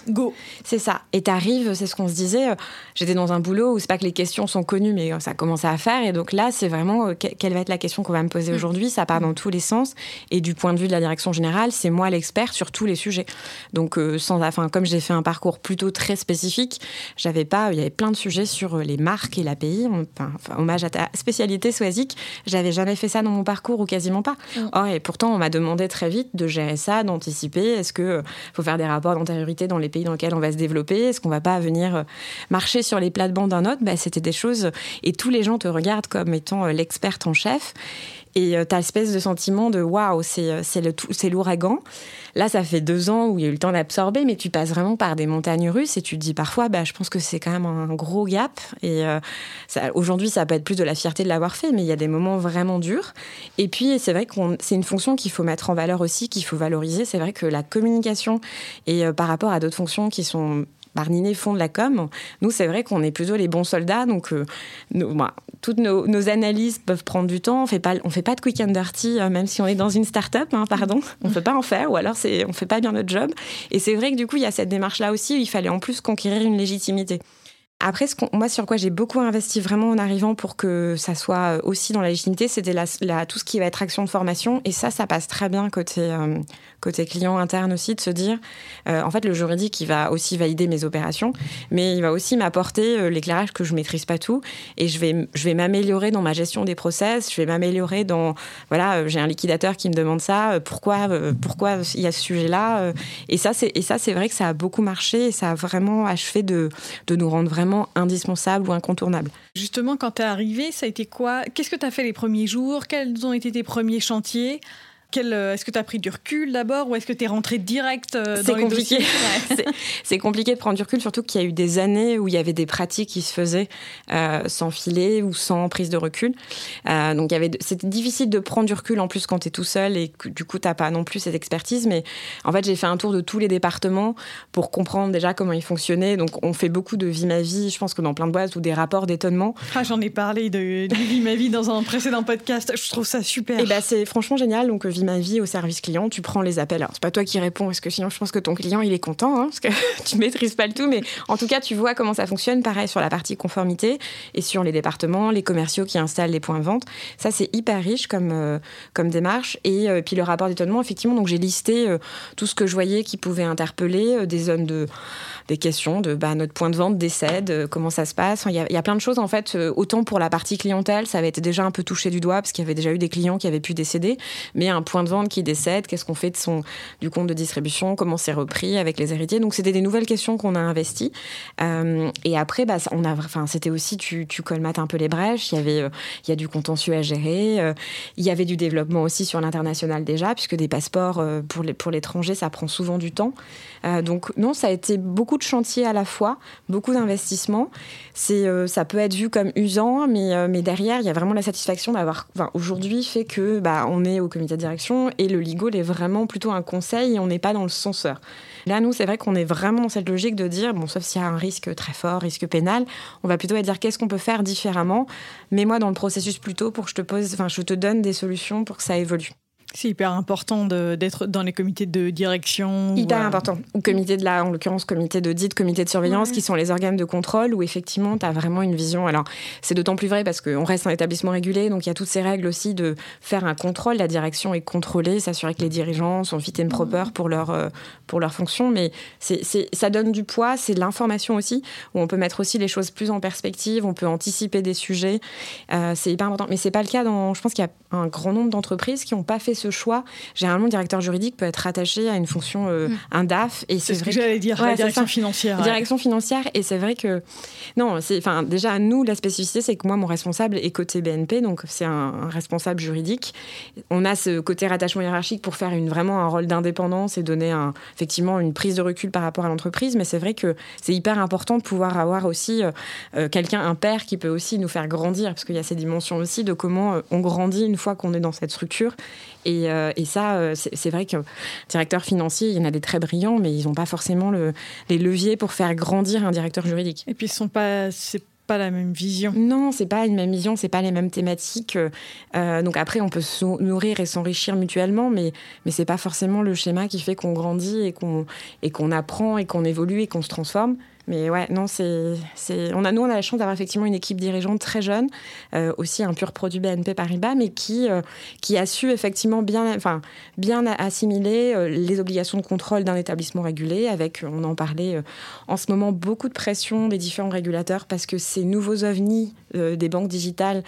go. C'est ça. Et t'arrives, c'est ce qu'on se disait. Euh, j'étais dans un boulot où c'est pas que les questions sont connues, mais euh, ça commence à faire. Et donc là, c'est vraiment euh, quelle va être la question qu'on va me poser mm. aujourd'hui? Ça part dans tous les sens. Et du point de vue de la direction générale, c'est moi l'expert sur tous les sujets. Donc, sans, enfin, comme j'ai fait un parcours plutôt très spécifique, j'avais pas, il y avait plein de sujets sur les marques et l'API. Enfin, hommage à ta spécialité Swazik, j'avais jamais fait ça dans mon parcours ou quasiment pas. Mm. et pourtant, on m'a demandé très vite de gérer ça, d'anticiper. Est-ce que faut faire des rapports d'antériorité dans les pays dans lesquels on va se développer Est-ce qu'on va pas venir euh, marcher sur les plates-bandes d'un autre? Bah, C'était des choses, et tous les gens te regardent comme étant euh, l'experte en chef. Et tu as espèce de sentiment de waouh, c'est l'ouragan. Là, ça fait deux ans où il y a eu le temps d'absorber, mais tu passes vraiment par des montagnes russes et tu te dis parfois, bah, je pense que c'est quand même un gros gap. Et aujourd'hui, ça peut être plus de la fierté de l'avoir fait, mais il y a des moments vraiment durs. Et puis, c'est vrai que c'est une fonction qu'il faut mettre en valeur aussi, qu'il faut valoriser. C'est vrai que la communication et par rapport à d'autres fonctions qui sont Barninet font de la com. Nous, c'est vrai qu'on est plutôt les bons soldats, donc euh, toutes nos, analyses peuvent prendre du temps. On fait pas, on fait pas de quick and dirty, euh, même si on est dans une start-up, hein, pardon. On peut pas en faire, ou alors c'est, on fait pas bien notre job. Et c'est vrai que du coup, il y a cette démarche-là aussi où il fallait en plus conquérir une légitimité. Après, ce moi, sur quoi j'ai beaucoup investi vraiment en arrivant pour que ça soit euh, aussi dans la légitimité, c'était tout ce qui va être action de formation. Et ça, ça passe très bien côté, côté client interne aussi, de se dire, euh, en fait, le juridique, il va aussi valider mes opérations, mais il va aussi m'apporter l'éclairage que je maîtrise pas tout. Et je vais, je vais m'améliorer dans ma gestion des process, je vais m'améliorer dans, voilà, j'ai un liquidateur qui me demande ça, pourquoi, pourquoi il y a ce sujet-là. et ça, c'est, et ça, c'est vrai que ça a beaucoup marché et ça a vraiment achevé de, de nous rendre vraiment indispensable ou incontournable. Justement, quand tu es arrivé, ça a été quoi? Qu'est-ce que tu as fait les premiers jours? Quels ont été tes premiers chantiers? euh, est-ce que tu as pris du recul d'abord ou est-ce que tu es rentré direct euh, dans compliqué. [LAUGHS] c'est compliqué de prendre du recul, surtout qu'il y a eu des années où il y avait des pratiques qui se faisaient euh, sans filet ou sans prise de recul. donc c'était difficile de prendre du recul en plus quand tu es tout seul et que, du coup tu n'as pas non plus cette expertise. Mais en fait j'ai fait un tour de tous les départements pour comprendre déjà comment ils fonctionnaient. Donc on fait beaucoup de vie ma vie, je pense que dans plein de boîtes ou des rapports d'étonnement. Ah, J'en ai parlé de, de, vie ma vie dans un précédent podcast, je trouve ça super. Et bah, c'est franchement génial. Donc vie ma vie au service client, tu prends les appels. Alors, c'est pas toi qui réponds, parce que sinon, je pense que ton client, il est content, hein, parce que [LAUGHS] tu maîtrises pas le tout, mais en tout cas, tu vois comment ça fonctionne. Pareil sur la partie conformité et sur les départements, les commerciaux qui installent les points de vente. Ça, c'est hyper riche comme, euh, comme démarche. Et euh, puis, le rapport d'étonnement, effectivement, donc j'ai listé euh, tout ce que je voyais qui pouvait interpeller, des zones de des questions de bah, notre point de vente décède, comment ça se passe. Il y, a, il y, a, plein de choses en fait. autant pour la partie clientèle, ça avait été déjà un peu touché du doigt parce qu'il y avait déjà eu des clients qui avaient pu décéder, mais un point de vente qui décède, qu'est-ce qu'on fait de son, du compte de distribution, comment c'est repris avec les héritiers. Donc c'était des nouvelles questions qu'on a investies. Euh, et après, bah, on a, enfin, c'était aussi, tu, tu colmates un peu les brèches. Il y avait, euh, il y a du contentieux à gérer. Euh, il y avait du développement aussi sur l'international déjà, puisque des passeports pour, les, pour l'étranger, ça prend souvent du temps. donc non, ça a été beaucoup de chantiers à la fois, beaucoup d'investissements. C'est, ça peut être vu comme usant, mais, mais derrière, il y a vraiment la satisfaction d'avoir, enfin, aujourd'hui, fait que bah, on est au comité de direction et le legal est vraiment plutôt un conseil et on n'est pas dans le censeur. Là, nous, c'est vrai qu'on est vraiment dans cette logique de dire, bon, sauf s'il y a un risque très fort, risque pénal, on va plutôt dire qu'est-ce qu'on peut faire différemment. Mets-moi dans le processus plutôt pour que je te pose, enfin, je te donne des solutions pour que ça évolue. C'est hyper important d'être dans les comités de direction. Hyper euh, important. Ou comité de la, en l'occurrence, comité d'audit, comité de surveillance, qui sont les organes de contrôle où effectivement, tu as vraiment une vision. Alors, c'est d'autant plus vrai parce qu'on reste un établissement régulé, donc il y a toutes ces règles aussi de faire un contrôle. La direction est contrôlée, s'assurer que les dirigeants sont fit and proper pour leur, euh, pour leur fonction. Mais c'est ça donne du poids, c'est de l'information aussi, où on peut mettre aussi les choses plus en perspective, on peut anticiper des sujets. Euh, c'est hyper important. Mais c'est pas le cas dans. Je pense qu'il y a un grand nombre d'entreprises qui n'ont pas fait ce choix. Généralement, le directeur juridique peut être rattaché à une fonction, euh, mm. un DAF. Et c'est ce que j'allais dire, la direction financière. Direction financière. Et c'est vrai que, non, c'est, enfin, déjà, nous, la spécificité, c'est que moi, mon responsable est côté BNP, donc c'est un, responsable juridique. On a ce côté rattachement hiérarchique pour faire une, vraiment un rôle d'indépendance et donner un, effectivement une prise de recul par rapport à l'entreprise. Mais c'est vrai que c'est hyper important de pouvoir avoir aussi euh, euh, quelqu'un, un père, qui peut aussi nous faire grandir, parce qu'il y a ces dimensions aussi de comment on grandit une fois qu'on est dans cette structure. Et, euh, et ça, euh, c'est vrai que directeur financier, il y en a des très brillants, mais ils n'ont pas forcément le, les leviers pour faire grandir un directeur juridique. Et puis, ils sont pas, c'est pas la même vision. Non, c'est pas une même vision, c'est pas les mêmes thématiques. Euh, donc après, on peut se nourrir et s'enrichir mutuellement, mais mais c'est pas forcément le schéma qui fait qu'on grandit et qu'on et qu'on apprend et qu'on évolue et qu'on se transforme. Mais ouais, non, c'est, c'est, on a, nous, on a la chance d'avoir effectivement une équipe dirigeante très jeune, euh, aussi un pur produit BNP Paribas, mais qui, euh, qui a su effectivement bien, enfin, bien assimiler euh, les obligations de contrôle d'un établissement régulé, avec, on en parlait en ce moment, beaucoup de pression des différents régulateurs, parce que ces nouveaux ovnis des banques digitales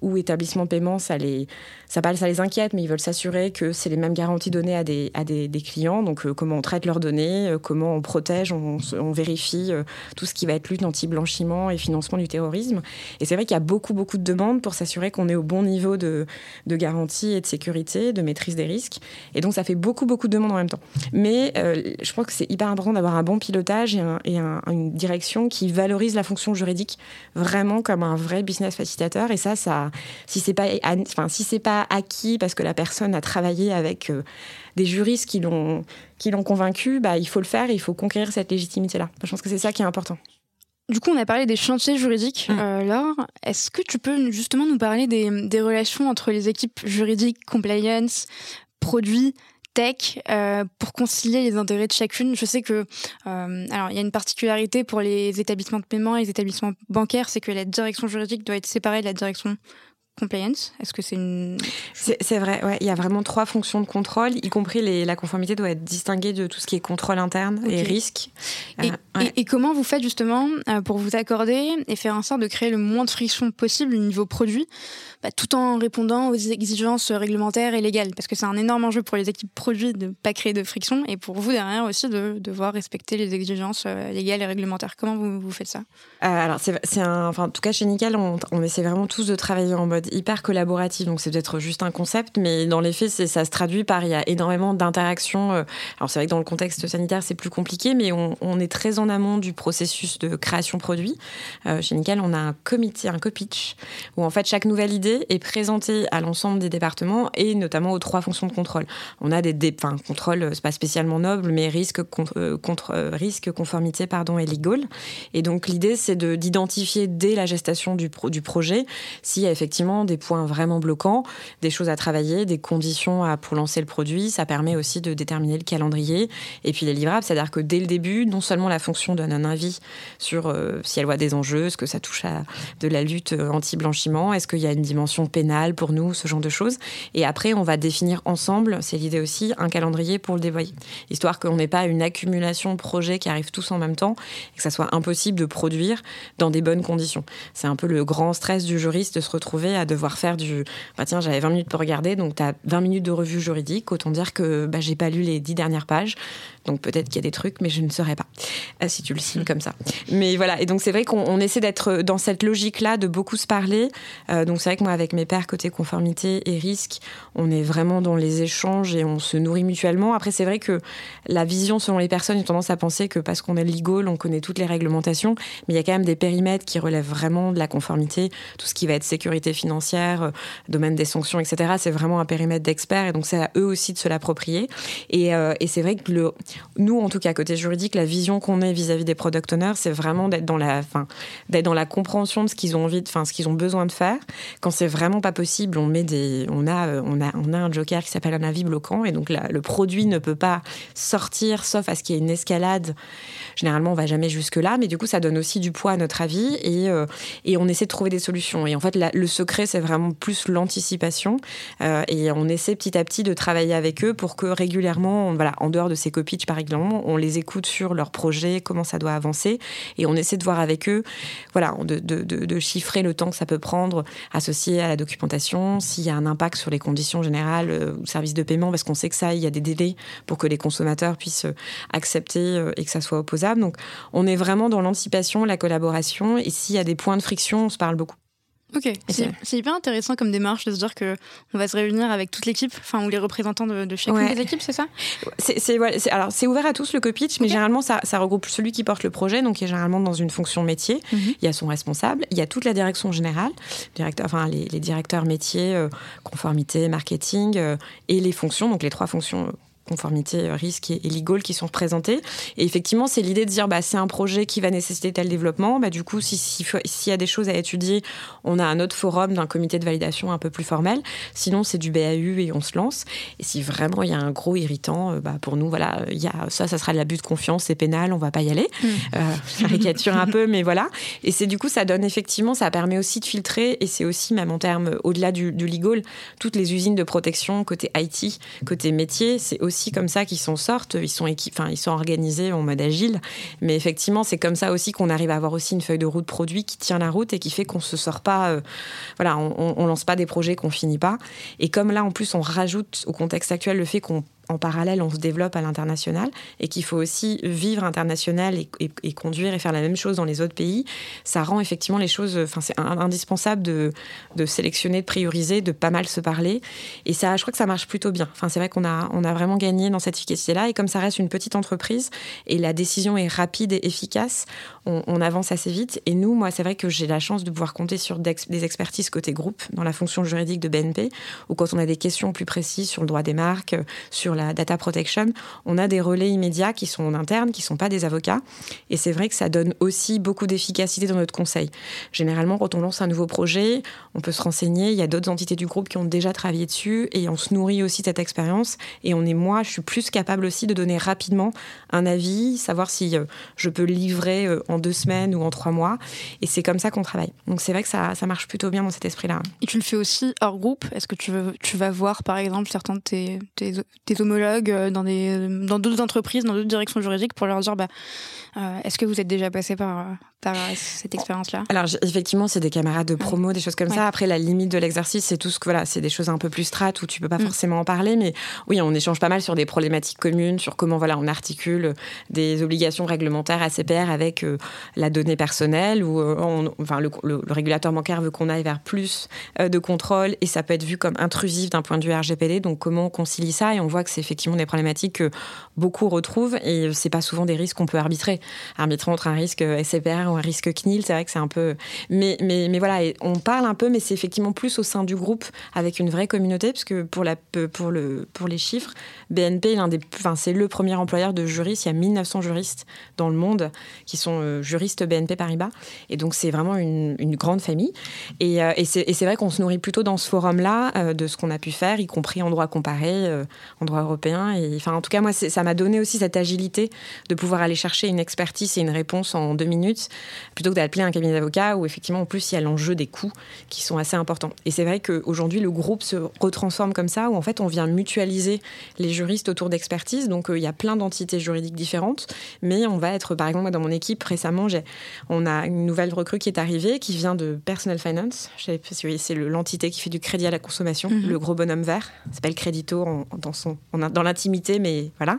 ou établissements de paiement, ça les, ça, ça les inquiète, mais ils veulent s'assurer que c'est les mêmes garanties données à des, à des, clients, donc comment on traite leurs données, comment on protège, on vérifie tout ce qui va être lutte anti-blanchiment et financement du terrorisme. Et c'est vrai qu'il y a beaucoup, beaucoup de demandes pour s'assurer qu'on est au bon niveau de, de, garantie et de sécurité, de maîtrise des risques. Et donc, ça fait beaucoup, beaucoup de demandes en même temps. Mais je pense que c'est hyper important d'avoir un bon pilotage et, une direction qui valorise la fonction juridique vraiment comme un vrai business facilitateur. Et ça, ça si c'est pas, enfin, si pas acquis parce que la personne a travaillé avec euh, des juristes qui l'ont qui l'ont convaincu, bah, il faut le faire et il faut conquérir cette légitimité-là. Je pense que c'est ça qui est important. Du coup, on a parlé des chantiers juridiques. Mmh. Euh, Laure, est-ce que tu peux justement nous parler des, des relations entre les équipes juridiques, compliance, produits tech euh, pour concilier les intérêts de chacune? Je sais que euh, alors il y a une particularité pour les établissements de paiement et les établissements bancaires, c'est que la direction juridique doit être séparée de la direction compliance? Est-ce que c'est une... C'est vrai, ouais. il y a vraiment trois fonctions de contrôle, y compris les, la conformité doit être distinguée de tout ce qui est contrôle interne et risque. Et, euh, et, comment vous faites justement euh, pour vous accorder et faire en sorte de créer le moins de friction possible au niveau produit, bah, tout en répondant aux exigences réglementaires et légales? Parce que c'est un énorme enjeu pour les équipes produits de ne pas créer de friction et pour vous derrière aussi de devoir respecter les exigences euh, légales et réglementaires. Comment vous, vous faites ça? Alors, c'est un... enfin, en tout cas, chez Nickel, on, on essaie vraiment tous de travailler en mode hyper collaboratif, donc c'est peut-être juste un concept, mais dans les faits, ça se traduit par il y a énormément d'interactions. Euh, alors c'est vrai que dans le contexte sanitaire, c'est plus compliqué, mais on, est très en amont du processus de création produit. Euh, chez Nickel, on a un comité, un co-pitch, où en fait chaque nouvelle idée est présentée à l'ensemble des départements et notamment aux trois fonctions de contrôle. On a des, des enfin, contrôle, c'est pas spécialement noble, mais risque, contre, euh, risque, conformité, pardon, et legal. Et donc l'idée, c'est d'identifier dès la gestation du, du projet s'il y a effectivement des points vraiment bloquants, des choses à travailler, des conditions pour lancer le produit. Ça permet aussi de déterminer le calendrier et puis les livrables. C'est-à-dire que dès le début, non seulement la fonction donne un avis sur euh, si elle voit des enjeux, est-ce que ça touche à de la lutte euh, anti-blanchiment, est-ce qu'il y a une dimension pénale pour nous, ce genre de choses. Et après, on va définir ensemble, c'est l'idée aussi, un calendrier pour le dévoyer. Histoire qu'on n'ait pas une accumulation de projets qui arrivent tous en même temps et que ça soit impossible de produire dans des bonnes conditions. C'est un peu le grand stress du juriste de se retrouver à devoir faire du. Bah tiens, j'avais 20 minutes pour regarder, donc tu as 20 minutes de revue juridique. Autant dire que bah, j'ai pas lu les 10 dernières pages. Donc peut-être qu'il y a des trucs, mais je ne saurais pas euh, si tu le signes comme ça. Mais voilà, et donc c'est vrai qu'on essaie d'être dans cette logique-là, de beaucoup se parler. Euh, donc c'est vrai que moi, avec mes pairs côté conformité et risque, on est vraiment dans les échanges et on se nourrit mutuellement. Après, c'est vrai que la vision selon les personnes, a tendance à penser que parce qu'on est legal, on connaît toutes les réglementations, mais il y a quand même des périmètres qui relèvent vraiment de la conformité, tout ce qui va être sécurité financière, euh, domaine des sanctions, etc. C'est vraiment un périmètre d'experts et donc c'est à eux aussi de se l'approprier. Et, et c'est vrai que le, nous, en tout cas, côté juridique, la vision qu'on ait vis-à-vis des product owners, c'est vraiment d'être dans la, dans la compréhension de ce qu'ils ont envie, enfin, ce qu'ils ont besoin de faire. Quand c'est vraiment pas possible, on met des, on a, euh, on a, on a un joker qui s'appelle un avis bloquant, et donc le produit ne peut pas sortir, sauf à ce qu'il y ait une escalade. Généralement, on va jamais jusque là, mais du coup, ça donne aussi du poids à notre avis, et, euh, et on essaie de trouver des solutions. Et en fait, le secret, c'est vraiment plus l'anticipation, euh, et on essaie petit à petit de travailler avec eux pour que régulièrement, voilà, en dehors de ces copies par exemple, on les écoute sur leur projet, comment ça doit avancer, et on essaie de voir avec eux, voilà, de, de, chiffrer le temps que ça peut prendre associé à la documentation, s'il y a un impact sur les conditions générales euh, ou services de paiement, parce qu'on sait que ça, il y a des délais pour que les consommateurs puissent euh, accepter euh, et que ça soit opposable. Donc, on est vraiment dans l'anticipation, la collaboration, et s'il y a des points de friction, on se parle beaucoup. Ok, c'est hyper intéressant comme démarche de se dire que on va se réunir avec toute l'équipe, enfin ou les représentants de, de chacune des équipes, c'est ça? C'est ouais, alors c'est ouvert à tous le co-pitch, mais généralement ça, ça, regroupe celui qui porte le projet, donc qui est généralement dans une fonction métier. Mhm. Il y a son responsable, il y a toute la direction générale, directeur, enfin les, directeurs métiers, euh, conformité, marketing euh, et les fonctions, donc les trois fonctions conformité, euh, risque et, legal qui sont représentés. Et effectivement, c'est l'idée de dire, bah, c'est un projet qui va nécessiter tel développement. Bah, du coup, s'il si, y a des choses à étudier, on a un autre forum d'un comité de validation un peu plus formel. Sinon, c'est du BAU et on se lance. Et si vraiment il y a un gros irritant, euh, bah, pour nous, voilà, il y a, ça, ça sera de l'abus de confiance, c'est pénal, on va pas y aller. Mmh. Euh, caricature un peu, mais voilà. Et c'est du coup, ça donne effectivement, ça permet aussi de filtrer, et c'est aussi, même en termes, au-delà du, du legal, toutes les usines de protection côté IT, côté métier, c'est aussi comme ça qu'ils s'en sortent. Ils sont, enfin, ils sont organisés en mode agile. Mais effectivement, c'est comme ça aussi qu'on arrive à avoir aussi une feuille de route produit qui tient la route et qui fait qu'on se sort pas. Euh, voilà, on, on, lance pas des projets qu'on finit pas. Et comme là, en plus, on rajoute au contexte actuel le fait qu'on en parallèle, on se développe à l'international et qu'il faut aussi vivre international et, conduire et faire la même chose dans les autres pays, ça rend effectivement les choses. Enfin, c'est indispensable de, sélectionner, de prioriser, de pas mal se parler. Et ça, je crois que ça marche plutôt bien. Enfin, c'est vrai qu'on a, on a vraiment gagné dans cette efficacité-là. Et comme ça reste une petite entreprise et la décision est rapide et efficace, on, on avance assez vite. Et nous, moi, c'est vrai que j'ai la chance de pouvoir compter sur des expertises côté groupe dans la fonction juridique de BNP, ou quand on a des questions plus précises sur le droit des marques, sur la data protection, on a des relais immédiats qui sont en interne, qui ne sont pas des avocats. Et c'est vrai que ça donne aussi beaucoup d'efficacité dans notre conseil. Généralement, quand on lance un nouveau projet, on peut se renseigner. Il y a d'autres entités du groupe qui ont déjà travaillé dessus et on se nourrit aussi de cette expérience. Et on est, moi, je suis plus capable aussi de donner rapidement un avis, savoir si euh, je peux livrer euh, en deux semaines ou en trois mois. Et c'est comme ça qu'on travaille. Donc c'est vrai que ça, ça marche plutôt bien dans cet esprit-là. Et tu le fais aussi hors groupe? Est-ce que tu, tu vas voir, par exemple, certains de tes, tes, tes euh, dans d'autres entreprises, dans d'autres directions juridiques pour leur dire bah, euh, est-ce que vous êtes déjà passé par, par cette expérience-là Alors effectivement, c'est des camarades de promo, des choses comme ça. Après, la limite de l'exercice, c'est tout ce que voilà, c'est des choses un peu plus strates où tu peux pas mm. forcément en parler, mais oui, on échange pas mal sur des problématiques communes, sur comment voilà, on articule des obligations réglementaires paires avec euh, la donnée personnelle ou enfin le, régulateur bancaire veut qu'on aille vers plus de contrôle et ça peut être vu comme intrusif d'un point de vue RGPD. Donc comment on concilie ça? Et on voit que c'est effectivement des problématiques que beaucoup retrouvent et c'est pas souvent des risques qu'on peut arbitrer. Arbitrer entre un risque SCPR ou un risque CNIL, c'est vrai que c'est un peu. Mais, mais, mais voilà, on parle un peu, mais c'est effectivement plus au sein du groupe avec une vraie communauté, parce que pour, la, pour, le, pour les chiffres, BNP, l'un des, enfin, c'est le premier employeur de juristes. Il y a 1900 juristes dans le monde qui sont euh, juristes BNP Paribas. Et donc, c'est vraiment une, une, grande famille. Et, euh, et c'est vrai qu'on se nourrit plutôt dans ce forum-là euh, de ce qu'on a pu faire, y compris en droit comparé, en droit européen. Et, enfin, en tout cas, moi, ça m'a donné aussi cette agilité de pouvoir aller chercher une expertise et une réponse en deux minutes, plutôt que d'appeler un cabinet d'avocat où, effectivement, en plus, il y a l'enjeu des coûts qui sont assez importants. Et c'est vrai qu'aujourd'hui, le groupe se retransforme comme ça, où en fait, on vient mutualiser les juristes autour d'expertise. Donc, euh, il y a plein d'entités juridiques différentes. Mais on va être, par exemple, dans mon équipe, récemment, on a une nouvelle recrue qui est arrivée, qui vient de Personal Finance. C'est l'entité qui fait du crédit à la consommation, mhm. le gros bonhomme vert. s'appelle Crédito dans, son, dans l'intimité, mais voilà.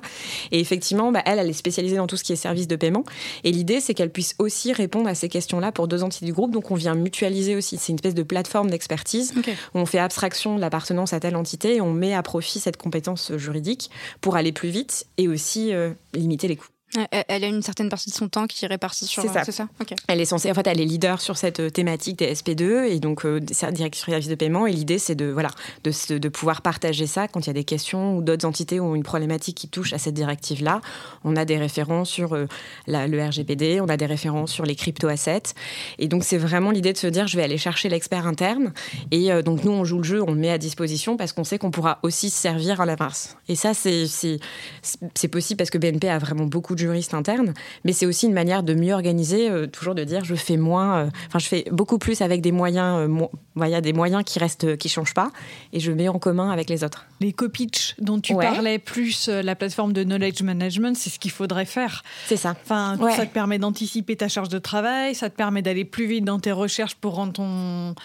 Et effectivement, bah, elle, elle est spécialisée dans tout ce qui est service de paiement. Et l'idée, c'est qu'elle puisse aussi répondre à ces questions-là pour deux entités du groupe. Donc, on vient mutualiser aussi. C'est une espèce de plateforme d'expertise. où On fait abstraction de l'appartenance à telle entité et on met à profit cette compétence juridique pour aller plus vite et aussi euh, limiter les coûts. Elle a une certaine partie de son temps qui est répartie sur. C'est ça. ça? Elle est censée, en fait, elle est leader sur cette euh, thématique des SP2 et donc euh, directrice de service de paiement. Et l'idée, c'est de voilà, de, de, pouvoir partager ça quand il y a des questions ou d'autres entités ont une problématique qui touche à cette directive-là. On a des références sur euh, la, le RGPD, on a des références sur les crypto-assets. Et donc, c'est vraiment l'idée de se dire, je vais aller chercher l'expert interne. Et euh, donc, nous, on joue le jeu, on le met à disposition parce qu'on sait qu'on pourra aussi se servir à la masse. Et ça, c'est possible parce que BNP a vraiment beaucoup de juriste interne, mais c'est aussi une manière de mieux organiser, euh, toujours de dire je fais moins, euh, enfin je fais beaucoup plus avec des moyens, euh, des moyens qui restent, qui changent pas, et je mets en commun avec les autres. Les copitch dont tu parlais, plus la plateforme de knowledge management, c'est ce qu'il faudrait faire. C'est ça. Enfin, ça te permet d'anticiper ta charge de travail, ça te permet d'aller plus vite dans tes recherches pour rendre ton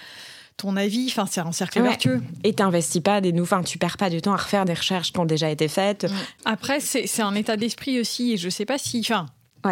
ton avis. Enfin, c'est un cercle vertueux. Et t'investis pas des nouveaux. Enfin, tu perds pas du temps à refaire des recherches qui ont déjà été faites. Mm. Après, c'est un état d'esprit aussi. Et je sais pas si. Enfin,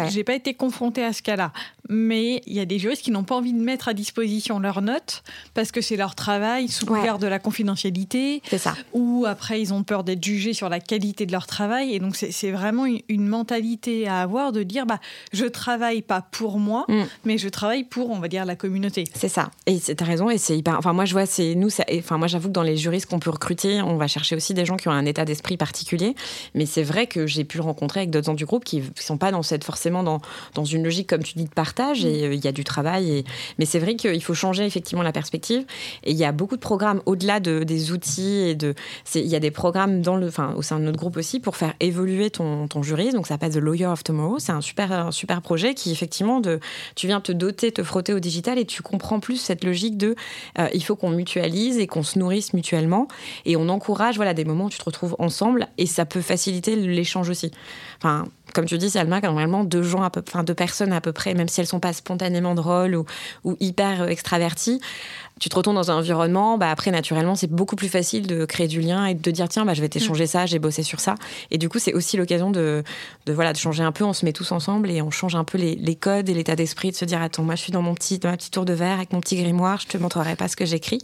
j'ai pas été confrontée à ce cas-là mais il y a des juristes qui n'ont pas envie de mettre à disposition leurs notes parce que c'est leur travail sous couvert de la confidentialité. C'est ça. Ou après, ils ont peur d'être jugés sur la qualité de leur travail. Et donc, c'est vraiment une, mentalité à avoir de dire bah, je travaille pas pour moi, mm. mais je travaille pour, on va dire, la communauté. C'est ça. Et tu as raison. Et c'est hyper. Enfin, moi, je vois, c'est nous. Enfin, moi, j'avoue que dans les juristes qu'on peut recruter, on va chercher aussi des gens qui ont un état d'esprit particulier. Mais c'est vrai que j'ai pu rencontrer avec d'autres gens du groupe qui ne sont pas dans cette, forcément dans, dans une logique, comme tu dis, de partage et euh, il y a du travail. Mais c'est vrai qu'il faut changer effectivement la perspective. Et il y a beaucoup de programmes au-delà de, des outils. Il y a des programmes au sein de notre groupe aussi pour faire évoluer ton, ton juriste. Donc ça s'appelle The Lawyer of Tomorrow. C'est un super, super projet qui effectivement tu viens te doter, te frotter au digital et tu comprends plus cette logique de euh, il faut qu'on mutualise et qu'on se nourrisse mutuellement et on encourage des moments où tu te retrouves ensemble et ça peut faciliter l'échange aussi. Comme tu dis, Salma, normalement deux gens, à peu, enfin deux personnes à peu près, même si elles sont pas spontanément drôles ou, ou hyper euh, extraverties, tu te retrouves dans un environnement, bah après naturellement c'est beaucoup plus facile de créer du lien et de dire tiens bah je vais t'échanger ça, j'ai bossé sur ça. Et du coup c'est aussi l'occasion de, de, voilà de changer un peu, on se met tous ensemble et on change un peu les, les codes et l'état d'esprit de se dire attends moi je suis dans mon petit dans ma petite tour de verre avec mon petit grimoire, je te montrerai pas ce que j'écris.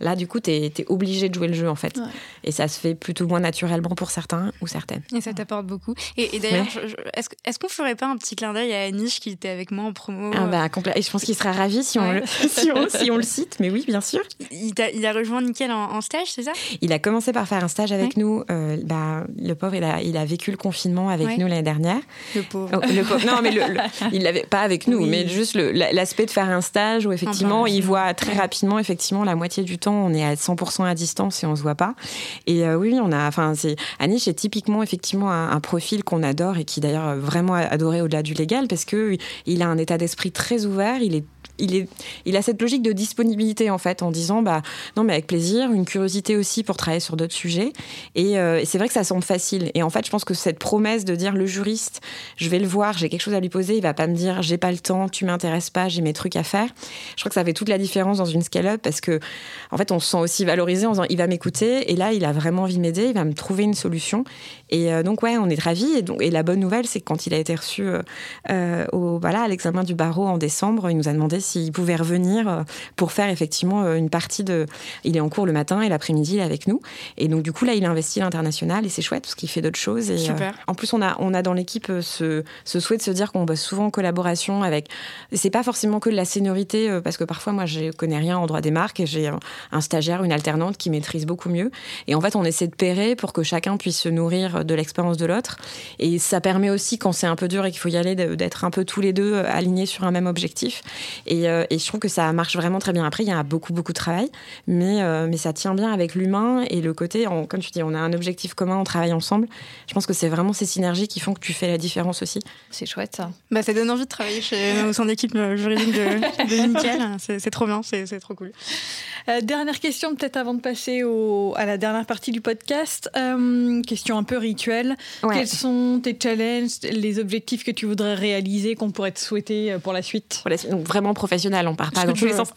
Là du coup tu es, obligé de jouer le jeu en fait. Et ça se fait plutôt moins naturellement pour certains ou certaines. Et ça t'apporte beaucoup. Et, d'ailleurs est-ce est qu'on ferait pas un petit clin d'œil à Anish qui était avec moi en promo ah bah, Et je pense qu'il sera ravi si on, le, [LAUGHS] si, on, si on le cite, mais oui bien sûr. Il, a, il a rejoint Nickel en, stage, c'est ça? Il a commencé par faire un stage avec nous. Euh, bah, le pauvre, il a, il a vécu le confinement avec nous l'année dernière. Le pauvre. Oh, le pauvre. Non, mais le, [LAUGHS] il l'avait pas avec nous, mais juste l'aspect de faire un stage où effectivement, il voit très rapidement, effectivement, la moitié du temps, on est à 100% à distance et on se voit pas. Et euh, oui, on a, enfin, c'est Anish est typiquement effectivement un, un profil qu'on adore et qui d'ailleurs vraiment adoré au-delà du légal parce que il a un état d'esprit très ouvert. Il est il, a cette logique de disponibilité en fait en disant bah non mais avec plaisir une curiosité aussi pour travailler sur d'autres sujets. Euh, et, c'est vrai que ça semble facile. Et en fait je pense que cette promesse de dire le juriste je vais le voir j'ai quelque chose à lui poser il va pas me dire j'ai pas le temps tu m'intéresses pas j'ai mes trucs à faire. Je crois que ça fait toute la différence dans une scale-up parce que en fait on se sent aussi valorisé en disant il va m'écouter et là il a vraiment envie de m'aider il va me trouver une solution. Et euh, donc ouais on est ravis. Et, donc, et la bonne nouvelle c'est que quand il a été reçu euh, voilà, à l'examen du barreau en décembre il nous a demandé s'il pouvait revenir euh, pour faire effectivement euh, une partie de. Il est en cours le matin et l'après-midi, il est avec nous. Et donc, du coup, là, il investit l'international et c'est chouette parce qu'il fait d'autres choses. Et, euh, en plus, on a, on a dans l'équipe ce, ce, souhait de se dire qu'on bosse souvent en collaboration avec. C'est pas forcément que de la seniorité, parce que parfois, moi, je connais rien en droit des marques et j'ai un, stagiaire, une alternante qui maîtrise beaucoup mieux. Et en fait, on essaie de pairer pour que chacun puisse se nourrir de l'expérience de l'autre. Et ça permet aussi, quand c'est un peu dur et qu'il faut y aller, d'être un peu tous les deux alignés sur un même objectif. Et, euh, et, je trouve que ça marche vraiment très bien. Après, il y a beaucoup, beaucoup de travail, mais, euh, mais ça tient bien avec l'humain et le côté, comme tu dis, on a un objectif commun, on travaille ensemble. Je pense que c'est vraiment ces synergies qui font que tu fais la différence aussi. C'est chouette ça. Bah, ça donne envie de travailler chez, au sein d'équipe euh, juridique de, de Nickel. C'est trop bien, c'est trop cool. Dernière question, peut-être avant de passer au, à la dernière partie du podcast. question un peu rituelle. Quels sont tes challenges, les objectifs que tu voudrais réaliser, qu'on pourrait te souhaiter pour la suite, pour la suite Donc vraiment professionnel on part pas dans tous les sens.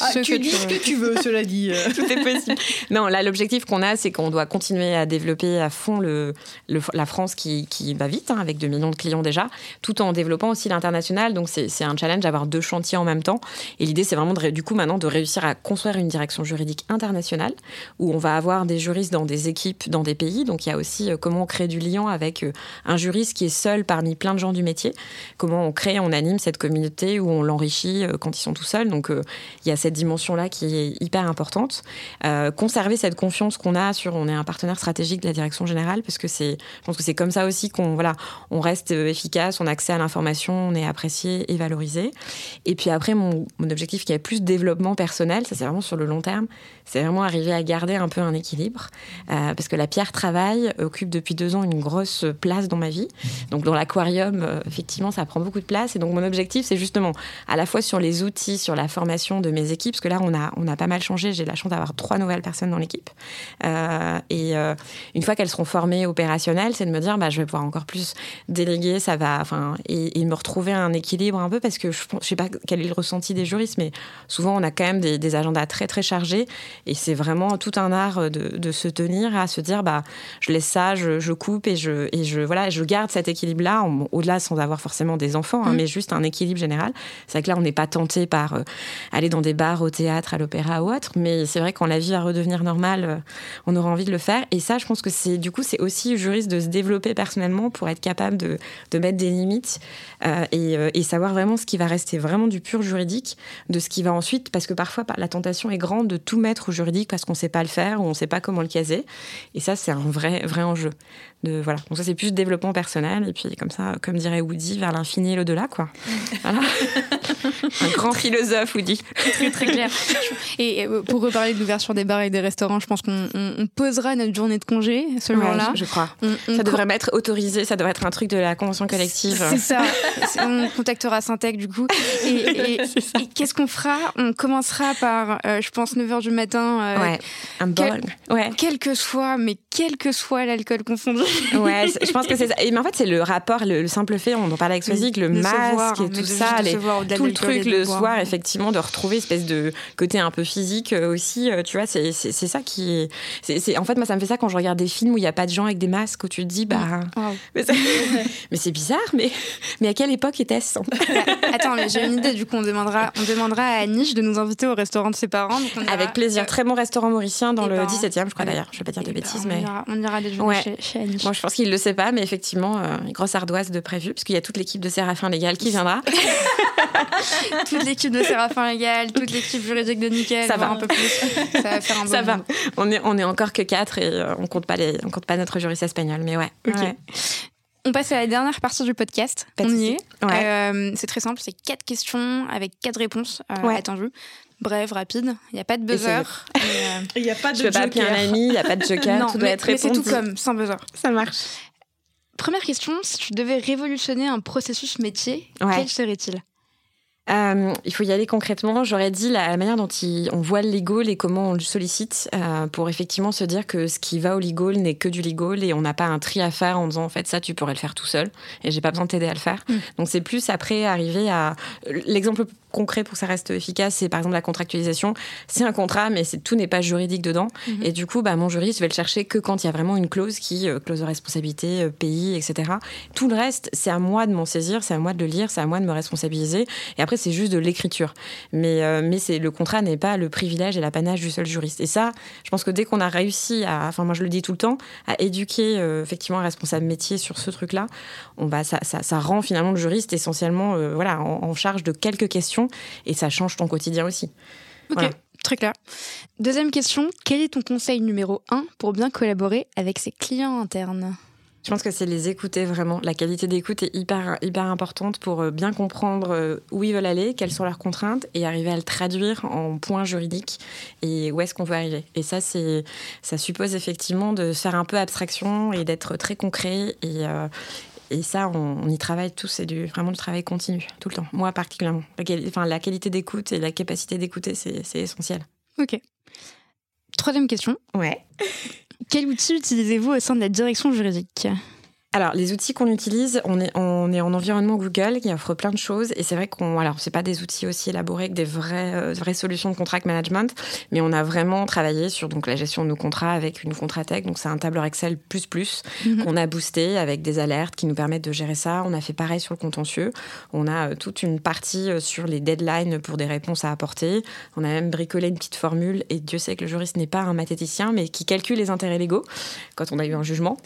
Ah, [LAUGHS] tu dis ce que tu veux, cela dit. [LAUGHS] Tout est possible. Non, là, l'objectif qu'on a, c'est qu'on doit continuer à développer à fond le, la France qui, qui va vite, hein, avec 2 millions de clients déjà, tout en développant aussi l'international. Donc, c'est un challenge d'avoir deux chantiers en même temps. Et l'idée, c'est vraiment de, du coup maintenant de réussir à construire une direction juridique internationale où on va avoir des juristes dans des équipes, dans des pays. Donc, il y a aussi euh, comment on crée du lien avec euh, un juriste qui est seul parmi plein de gens du métier. Comment on crée, on anime cette communauté où on l'enrichit euh, quand ils sont tout seuls. Donc il y a cette dimension-là qui est hyper importante. Conserver cette confiance qu'on a sur, on est un partenaire stratégique de la direction générale, parce que c'est, je pense que c'est comme ça aussi qu'on voilà, on reste efficace, on a accès à l'information, on est apprécié et valorisé. Et puis après, mon, mon objectif qui est plus développement personnel, ça c'est vraiment sur le long terme, c'est vraiment arriver à garder un peu un équilibre, euh, parce que la pierre travail occupe depuis deux ans une grosse place dans ma vie. Donc dans l'aquarium, effectivement, ça prend beaucoup de place. Et donc mon objectif, c'est justement à la fois sur les outils, sur la formation de mes équipes, parce que là, on a, on a pas mal changé. J'ai la chance d'avoir trois nouvelles personnes dans l'équipe. Euh, et euh, une fois qu'elles seront formées opérationnelles, c'est de me dire, bah, je vais pouvoir encore plus déléguer, ça va, enfin, et, me retrouver un équilibre un peu, parce que je ne sais pas quel est le ressenti des juristes, mais souvent, on a quand même des agendas très, très chargés. Et c'est vraiment tout un art de, de, se tenir à se dire, bah, je laisse ça, je, je coupe et je, et je, voilà, je garde cet équilibre-là, au-delà sans avoir forcément des enfants, hein, mmh. mais juste un équilibre général. C'est que là, on n'est pas tenté par euh, aller dans des bars, au théâtre, à l'opéra ou autre. Mais c'est vrai quand la vie va redevenir normale, euh, on aura envie de le faire. Et ça, je pense que c'est du coup, c'est aussi juriste de se développer personnellement pour être capable de, de mettre des limites euh, et, et, savoir vraiment ce qui va rester vraiment du pur juridique, de ce qui va ensuite, parce que parfois la tentation est grande de tout mettre au juridique parce qu'on ne sait pas le faire ou on ne sait pas comment le caser. Et ça, c'est un vrai, vrai enjeu. De, voilà. Donc ça, c'est plus développement personnel. Et puis comme ça, comme dirait Woody, vers l'infini et l'au-delà, quoi. [LAUGHS] Voilà. un grand philosophe, Woody. Très, très clair. Et pour reparler de l'ouverture des bars et des restaurants, je pense qu'on posera notre journée de congé ce jour-là. Je, crois. ça devrait être autorisé, ça devrait être un truc de la convention collective. C'est ça. [LAUGHS] on contactera Syntec du coup. Et, [LAUGHS] qu'est-ce qu'on fera? On commencera par, euh, je pense, 9h du matin. Euh, ouais, un bol. ouais. Quel que soit, mais quel que soit l'alcool confondu. Ouais, je pense que c'est ça. mais en fait, c'est le rapport, le, simple fait, on en parlait avec Swazik, le masque et tout ça, les, tout le truc le soir, effectivement, de retrouver espèce de côté un peu physique euh, aussi. Euh, tu vois, c'est ça qui est, En fait, moi, ça me fait ça quand je regarde des films où il n'y a pas de gens avec des masques, où tu te dis, bah. [LAUGHS] Mais c'est bizarre, mais... mais à quelle époque était-ce bah, Attends, mais j'ai une idée, du coup, on demandera, on demandera à Anish de nous inviter au restaurant de ses parents. Avec plaisir. Très bon restaurant mauricien dans le 17e, je crois d'ailleurs. Je vais pas dire de bêtises, mais. On ira, jours chez, chez Anish. Moi, je pense qu'il le sait pas, mais effectivement, une grosse ardoise de prévu, parce qu'il y a toute l'équipe de Séraphin Légal qui viendra. [LAUGHS] toute l'équipe de Séraphin Légal, toute l'équipe juridique de Nickel, ça va un peu plus. Ça va faire un Ça va. On est, on est encore que quatre et euh, on compte pas les, on compte pas notre juriste espagnol, mais ouais. On passe à la dernière partie du podcast. on y est. Euh, c'est très simple, c'est quatre questions avec quatre réponses euh, attendues. Bref, rapide. Il n'y a pas de buzzer. [LAUGHS] Il n'y a pas de joker. pas un ami, il n'y a pas de joker. non, tout doit mais, être répondu. c'est tout comme, sans buzzer. Ça marche. Première question, si tu devais révolutionner un processus métier, quel serait-il? Euh, il faut y aller concrètement. J'aurais dit la, manière dont on voit le legal et comment on le sollicite euh, pour effectivement se dire que ce qui va au legal n'est que du legal et on n'a pas un tri à faire en disant en fait ça tu pourrais le faire tout seul et j'ai pas besoin de t'aider à le faire. Mm. Donc c'est plus après arriver à l'exemple concret pour que ça reste efficace, c'est par exemple la contractualisation. C'est un contrat, mais tout n'est pas juridique dedans. Mhm. Et du coup, bah, mon juriste va le chercher que quand il y a vraiment une clause qui, euh, clause de responsabilité, euh, pays, etc. Tout le reste, c'est à moi de m'en saisir, c'est à moi de le lire, c'est à moi de me responsabiliser. Et après, c'est juste de l'écriture. Mais, euh, mais c'est le contrat n'est pas le privilège et l'apanage du seul juriste. Et ça, je pense que dès qu'on a réussi à, enfin moi je le dis tout le temps, à éduquer effectivement un responsable métier sur ce truc-là, on va, ça, ça, ça, rend finalement le juriste essentiellement voilà, en charge de quelques questions et ça change ton quotidien aussi. Ok, très clair. Deuxième question, quel est ton conseil numéro un pour bien collaborer avec ses clients internes? Je pense que c'est les écouter vraiment. La qualité d'écoute est hyper, hyper importante pour euh, bien comprendre euh, où ils veulent aller, quelles sont leurs contraintes et arriver à le traduire en points juridiques et où est-ce qu'on veut arriver. Et ça, c'est, ça suppose effectivement de faire un peu abstraction et d'être très concret et, euh, et ça, on, y travaille tous, c'est du, vraiment du travail continu, tout le temps. Moi particulièrement. La, enfin, la qualité d'écoute et la capacité d'écouter, c'est essentiel. Ok. Troisième question. Ouais. Quel outil utilisez-vous au sein de la direction juridique? Alors, les outils qu'on utilise, on est, on est en environnement Google qui offre plein de choses. Et c'est vrai qu'on, alors, c'est pas des outils aussi élaborés que des vraies, euh, vraies solutions de contract management, mais on a vraiment travaillé sur donc la gestion de nos contrats avec une Contratech. Donc, c'est un tableur Excel plus plus mhm. qu'on a boosté avec des alertes qui nous permettent de gérer ça. On a fait pareil sur le contentieux. On a euh, toute une partie euh, sur les deadlines pour des réponses à apporter. On a même bricolé une petite formule. Et Dieu sait que le juriste n'est pas un mathéticien, mais qui calcule les intérêts légaux quand on a eu un jugement.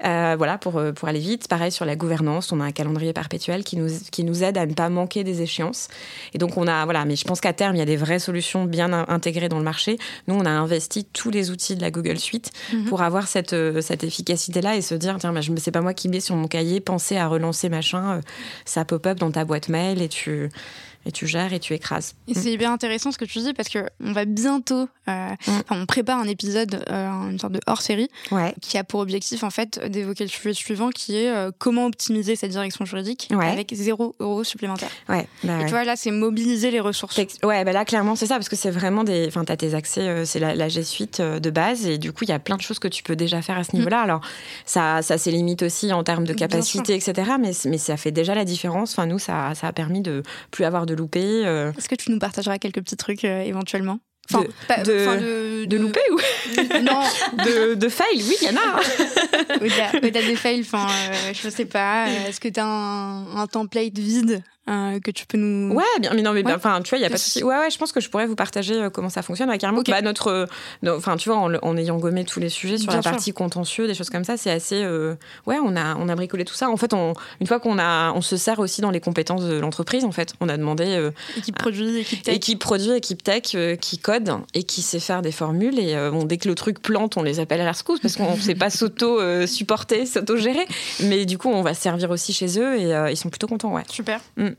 voilà, pour pour aller vite. Pareil sur la gouvernance, on a un calendrier perpétuel qui nous, qui nous aide à ne pas manquer des échéances. Et donc on a, voilà, mais je pense qu'à terme, il y a des vraies solutions bien intégrées dans le marché. Nous, on a investi tous les outils de la Google Suite mhm. pour avoir cette, euh, cette efficacité-là et se dire, tiens, bah, je ne sais pas moi qui mets sur mon cahier, penser à relancer machin, euh, ça pop-up dans ta boîte mail et tu et tu gères et tu écrases. Et c'est bien intéressant ce que tu dis parce que on va bientôt, euh, mm. on prépare un épisode, euh, une sorte de hors-série, qui a pour objectif en fait d'évoquer le sujet suivant, qui est euh, comment optimiser cette direction juridique avec zéro euro supplémentaire. Ouais, bah et tu vois là, c'est mobiliser les ressources. Ouais, bah là clairement c'est ça parce que c'est vraiment des, enfin t'as tes accès, c'est la, G Suite de base et du coup il y a plein de choses que tu peux déjà faire à ce mm. niveau-là. Alors ça, ça c'est limite aussi en termes de capacité, etc. Mais mais ça fait déjà la différence. Enfin nous ça, ça a permis de plus avoir de de louper. Euh. Est-ce que tu nous partageras quelques petits trucs euh, éventuellement? Enfin, de, de, louper ou [LAUGHS] Non, [LAUGHS] de, de fail, oui, il y en a. Au-delà des fails, enfin, euh, je sais pas, est-ce que tu as un, un, template vide? Euh, que tu peux nous. Ouais, bien, mais non, mais enfin, tu vois, il y a pas de souci. Ouais, ouais, je pense que je pourrais vous partager euh, comment ça fonctionne. carrément, bah, notre, euh, enfin, tu vois, en, ayant gommé tous les sujets sur la partie contentieux, des choses comme ça, c'est assez. ouais, on a, on a bricolé tout ça. En fait, on, une fois qu'on a, on se sert aussi dans les compétences de l'entreprise. En fait, on a demandé. équipe produit, équipe tech. Équipe produit, équipe tech, qui code et qui sait faire des formules. Et bon, dès que le truc plante, on les appelle à la rescousse parce qu'on ne sait pas [LAUGHS] s'auto supporter, s'auto gérer. Mais du coup, on va servir aussi chez eux et ils sont plutôt contents. Ouais. Super. Mm.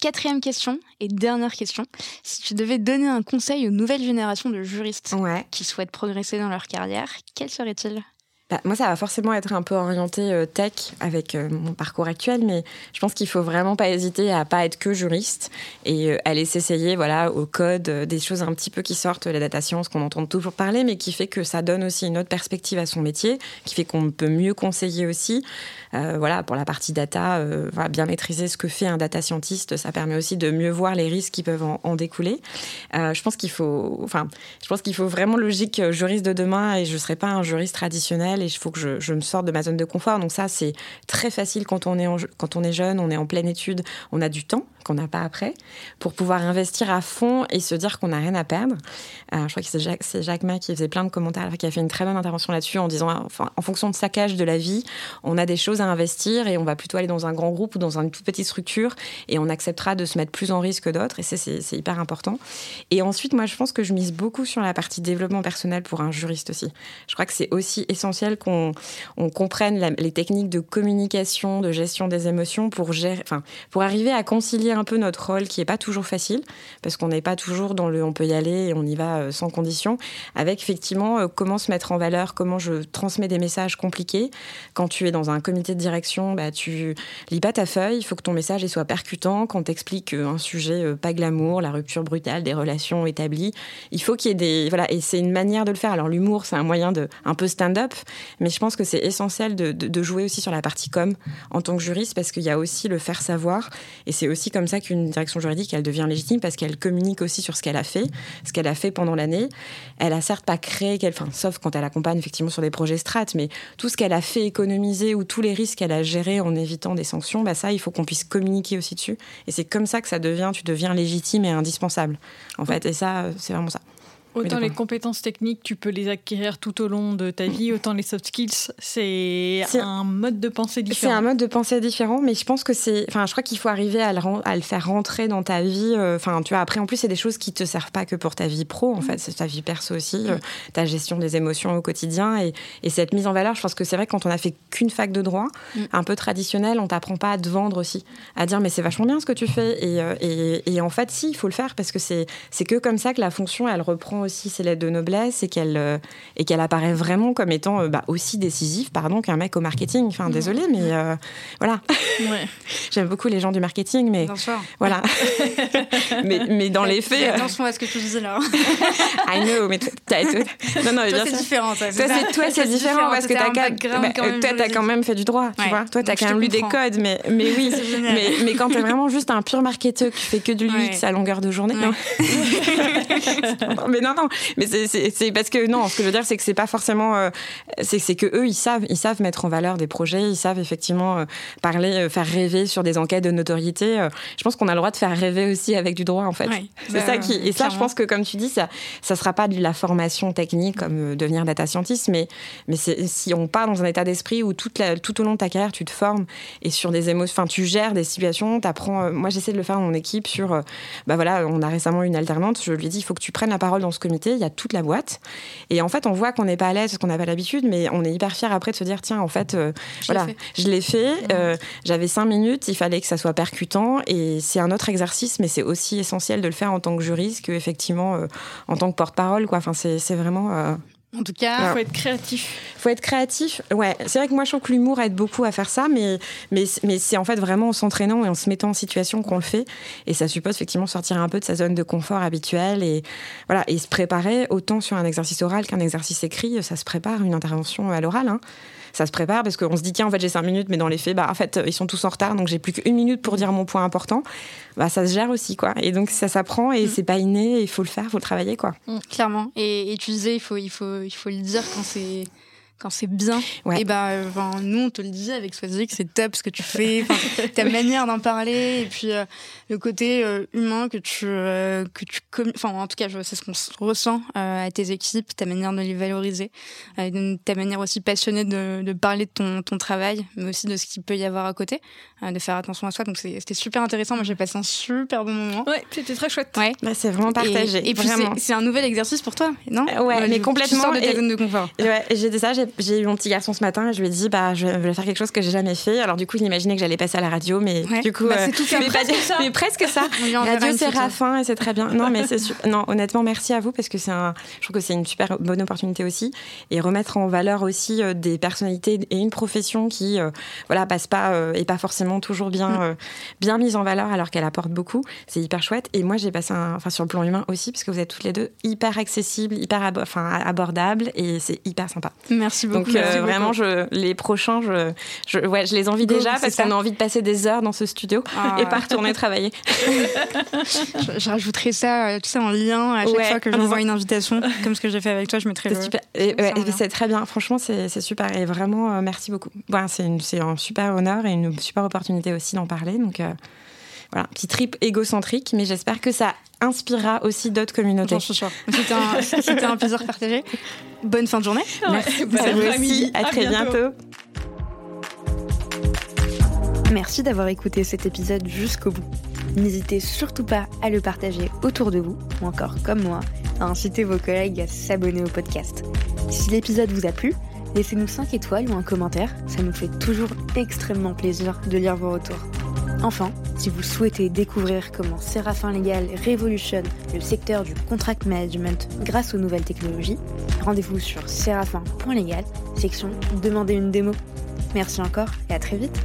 Quatrième question et dernière question. Si tu devais donner un conseil aux nouvelles générations de juristes qui souhaitent progresser dans leur carrière, quel serait-il? Bah, moi, ça va forcément être un peu orienté euh, tech avec euh, mon parcours actuel, mais je pense qu'il faut vraiment pas hésiter à pas être que juriste et euh, aller s'essayer voilà, au code, des choses un petit peu qui sortent, la data science qu'on entend toujours parler, mais qui fait que ça donne aussi une autre perspective à son métier, qui fait qu'on peut mieux conseiller aussi. Voilà, pour la partie data, bien maîtriser ce que fait un data scientist, ça permet aussi de mieux voir les risques qui peuvent en, découler. je pense qu'il faut, enfin, je pense qu'il faut vraiment logique juriste de demain et je serai pas un juriste traditionnel et il faut que je, me sorte de ma zone de confort. Donc ça, c'est très facile quand on, est quand on est jeune, on est en pleine étude, on a du temps qu'on n'a pas après, pour pouvoir investir à fond et se dire qu'on n'a rien à perdre. Euh, je crois que c'est Jacques, Jacques Ma qui faisait plein de commentaires, qui a fait une très bonne intervention là-dessus en disant, en fonction de sa cage de la vie, on a des choses investir et on va plutôt aller dans un grand groupe ou dans une toute petite structure et on acceptera de se mettre plus en risque que d'autres et c'est hyper important. Et ensuite, moi, je pense que je mise beaucoup sur la partie développement personnel pour un juriste aussi. Je crois que c'est aussi essentiel qu'on on comprenne les techniques de communication, de gestion des émotions pour gérer, enfin, pour arriver à concilier un peu notre rôle qui est pas toujours facile parce qu'on n'est pas toujours dans le on peut y aller et on y va euh, sans condition avec effectivement euh, comment se mettre en valeur, comment je transmets des messages compliqués. Quand tu es dans un comité de direction, bah, tu lis pas ta feuille, il faut que ton message soit percutant. Quand tu expliques euh, un sujet pas glamour, la rupture brutale des relations établies, il faut qu'il y ait des. Voilà, et c'est une manière de le faire. Alors l'humour, c'est un moyen de un peu stand-up, mais je pense que c'est essentiel de, de, de jouer aussi sur la partie com en tant que juriste parce qu'il y a aussi le faire savoir et c'est aussi comme ça qu'une direction juridique, elle devient légitime parce qu'elle communique aussi sur ce qu'elle a fait, ce qu'elle a fait pendant l'année. Elle a certes pas créé, enfin, sauf quand elle accompagne effectivement sur des projets strates, mais tout ce qu'elle a fait économiser ou tous les risques qu'elle a gérés en évitant des sanctions, bah ça, il faut qu'on puisse communiquer aussi dessus. Et c'est comme ça que ça devient, tu deviens légitime et indispensable, en fait. Et ça, c'est vraiment ça. Autant les compétences techniques, tu peux les acquérir tout au long de ta vie, [CLEARS THROAT] autant les soft skills, c'est un mode de pensée différent. C'est un mode de pensée différent, mais je pense que c'est. Enfin, je crois qu'il faut arriver à le, à le, faire rentrer dans ta vie. Euh, enfin, tu vois, après, en plus, c'est des choses qui te servent pas que pour ta vie pro, en fait, c'est ta vie perso aussi, euh, ta gestion des émotions au quotidien. Et, et, cette mise en valeur, je pense que c'est vrai que quand on a fait qu'une fac de droit, mm. un peu traditionnelle, on t'apprend pas à te vendre aussi, à dire, mais c'est vachement bien ce que tu fais. Et, euh, et, et en fait, si, il faut le faire parce que c'est que comme ça que la fonction, elle reprend aussi ses lettres de noblesse et qu'elle euh, et qu'elle apparaît vraiment comme étant euh, bah, aussi décisive pardon qu'un mec au marketing. Enfin désolé mais euh, voilà. [LAUGHS] J'aime beaucoup les gens du marketing mais voilà. [LAUGHS] Mais, mais dans les faits attention à ce que tu dis là. [LAUGHS] I know mais non non toi c'est différent toi c'est toi c'est différent parce que t'as bah, toi t'as quand même fait du droit tu vois. Toi t'as quand même lu des codes mais mais oui. Mais mais quand t'es vraiment juste un pur marketeur qui fait que du l'UX à longueur de journée non. Mais non non mais c'est parce que non, ce que je veux dire, c'est que c'est pas forcément. Euh, c'est que eux, ils savent, ils savent mettre en valeur des projets, ils savent effectivement euh, parler, euh, faire rêver sur des enquêtes de notoriété. je pense qu'on a le droit de faire rêver aussi avec du droit, en fait. c'est ça bah, qui. Et ça, je pense que, comme tu dis, ça, ça sera pas de la formation technique comme devenir data scientist, mais, mais si on part dans un état d'esprit où toute la, tout au long de ta carrière, tu te formes et sur des émotions, enfin, tu gères des situations, tu apprends. moi, j'essaie de le faire dans mon équipe sur. bah voilà, on a récemment une alternante, je lui ai dit, il faut que tu prennes la parole dans ce comité il y a toute la boîte. Et en fait, on voit qu'on n'est pas à l'aise, qu'on n'a pas l'habitude, mais on est hyper fier après de se dire tiens, en fait, euh, je voilà, je l'ai fait. Euh, j'avais cinq minutes, il fallait que ça soit percutant. Et c'est un autre exercice, mais c'est aussi essentiel de le faire en tant que juriste qu'effectivement euh, en tant que porte-parole. Enfin, c'est vraiment. En tout cas, il faut être créatif. Il faut être créatif. Ouais, c'est vrai que moi je trouve que l'humour aide beaucoup à faire ça, mais mais mais c'est en fait vraiment en s'entraînant et en se mettant en situation qu'on le fait. Et ça suppose effectivement sortir un peu de sa zone de confort habituelle et voilà et se préparer autant sur un exercice oral qu'un exercice écrit. Ça se prépare une intervention à l'oral. Hein ça se prépare parce qu'on se dit tiens en fait j'ai cinq minutes mais dans les faits bah en fait ils sont tous en retard donc j'ai plus qu'une minute pour dire mon point important bah ça se gère aussi quoi et donc ça s'apprend et mm. c'est pas inné il faut le faire il faut le travailler quoi mm, clairement et, et, tu disais il faut il faut il faut le dire quand c'est quand c'est bien. Et ben, nous, on te le disait avec Swazik, c'est top ce que tu fais, [LAUGHS] ta manière d'en parler, et puis euh, le côté euh, humain que tu, euh, que tu, enfin, en tout cas, c'est ce qu'on ressent à tes équipes, ta manière de les valoriser, ta manière aussi passionnée de, de, parler de ton, ton travail, mais aussi de ce qu'il peut y avoir à côté, de faire attention à soi. Donc c'était super intéressant. Moi, j'ai passé un super bon moment. Ouais, c'était très chouette. Ouais. Bah, c'est vraiment partagé. Et, puis c'est un nouvel exercice pour toi, non? Ouais, mais complètement. Tu sors de ta zone de confort. Ouais, j'ai ça, j'ai j'ai eu mon petit garçon ce matin et je lui ai dit bah je vais faire quelque chose que j'ai jamais fait. Alors du coup, il imaginait que j'allais passer à la radio, mais du coup, bah, c'est tout [LAUGHS] mais, presque ça. mais presque ça. Radio c'est Raffin et c'est très bien. Non, mais c'est non, honnêtement, merci à vous parce que c'est un, je trouve que c'est une super bonne opportunité aussi et remettre en valeur aussi des personnalités et une profession qui, voilà, passe pas et pas forcément toujours bien, mm. bien mise en valeur alors qu'elle apporte beaucoup. C'est hyper chouette. Et moi, j'ai passé un, enfin sur le plan humain aussi parce que vous êtes toutes les deux hyper accessibles, hyper enfin abordables et c'est hyper sympa. Merci beaucoup. Donc euh, vraiment, je, les prochains, je, je, ouais, je les envie déjà parce qu'on a envie de passer des heures dans ce studio ah. et pas retourner travailler. [LAUGHS] je, rajouterai ça, euh, tout ça en lien à chaque fois que j'envoie une invitation, [LAUGHS] comme ce que j'ai fait avec toi, je mettrai. C'est super. C'est très bien. Franchement, c'est super et vraiment euh, merci beaucoup. c'est un super honneur et une super opportunité aussi d'en parler. Donc voilà, petit trip égocentrique, mais j'espère que ça inspirera aussi d'autres communautés. [LAUGHS] C'était un, un, plaisir partagé. Bonne fin de journée. Merci. Bonne après-midi. À, très bientôt. Merci d'avoir écouté cet épisode jusqu'au bout. N'hésitez surtout pas à le partager autour de vous, ou encore comme moi, à inciter vos collègues à s'abonner au podcast. Si l'épisode vous a plu, laissez-nous 5 étoiles ou un commentaire, ça nous fait toujours extrêmement plaisir de lire vos retours. Enfin, si vous souhaitez découvrir comment Séraphin Légal révolutionne le secteur du contract management grâce aux nouvelles technologies, rendez-vous sur séraphin.légal, section Demandez une démo. Merci encore et à très vite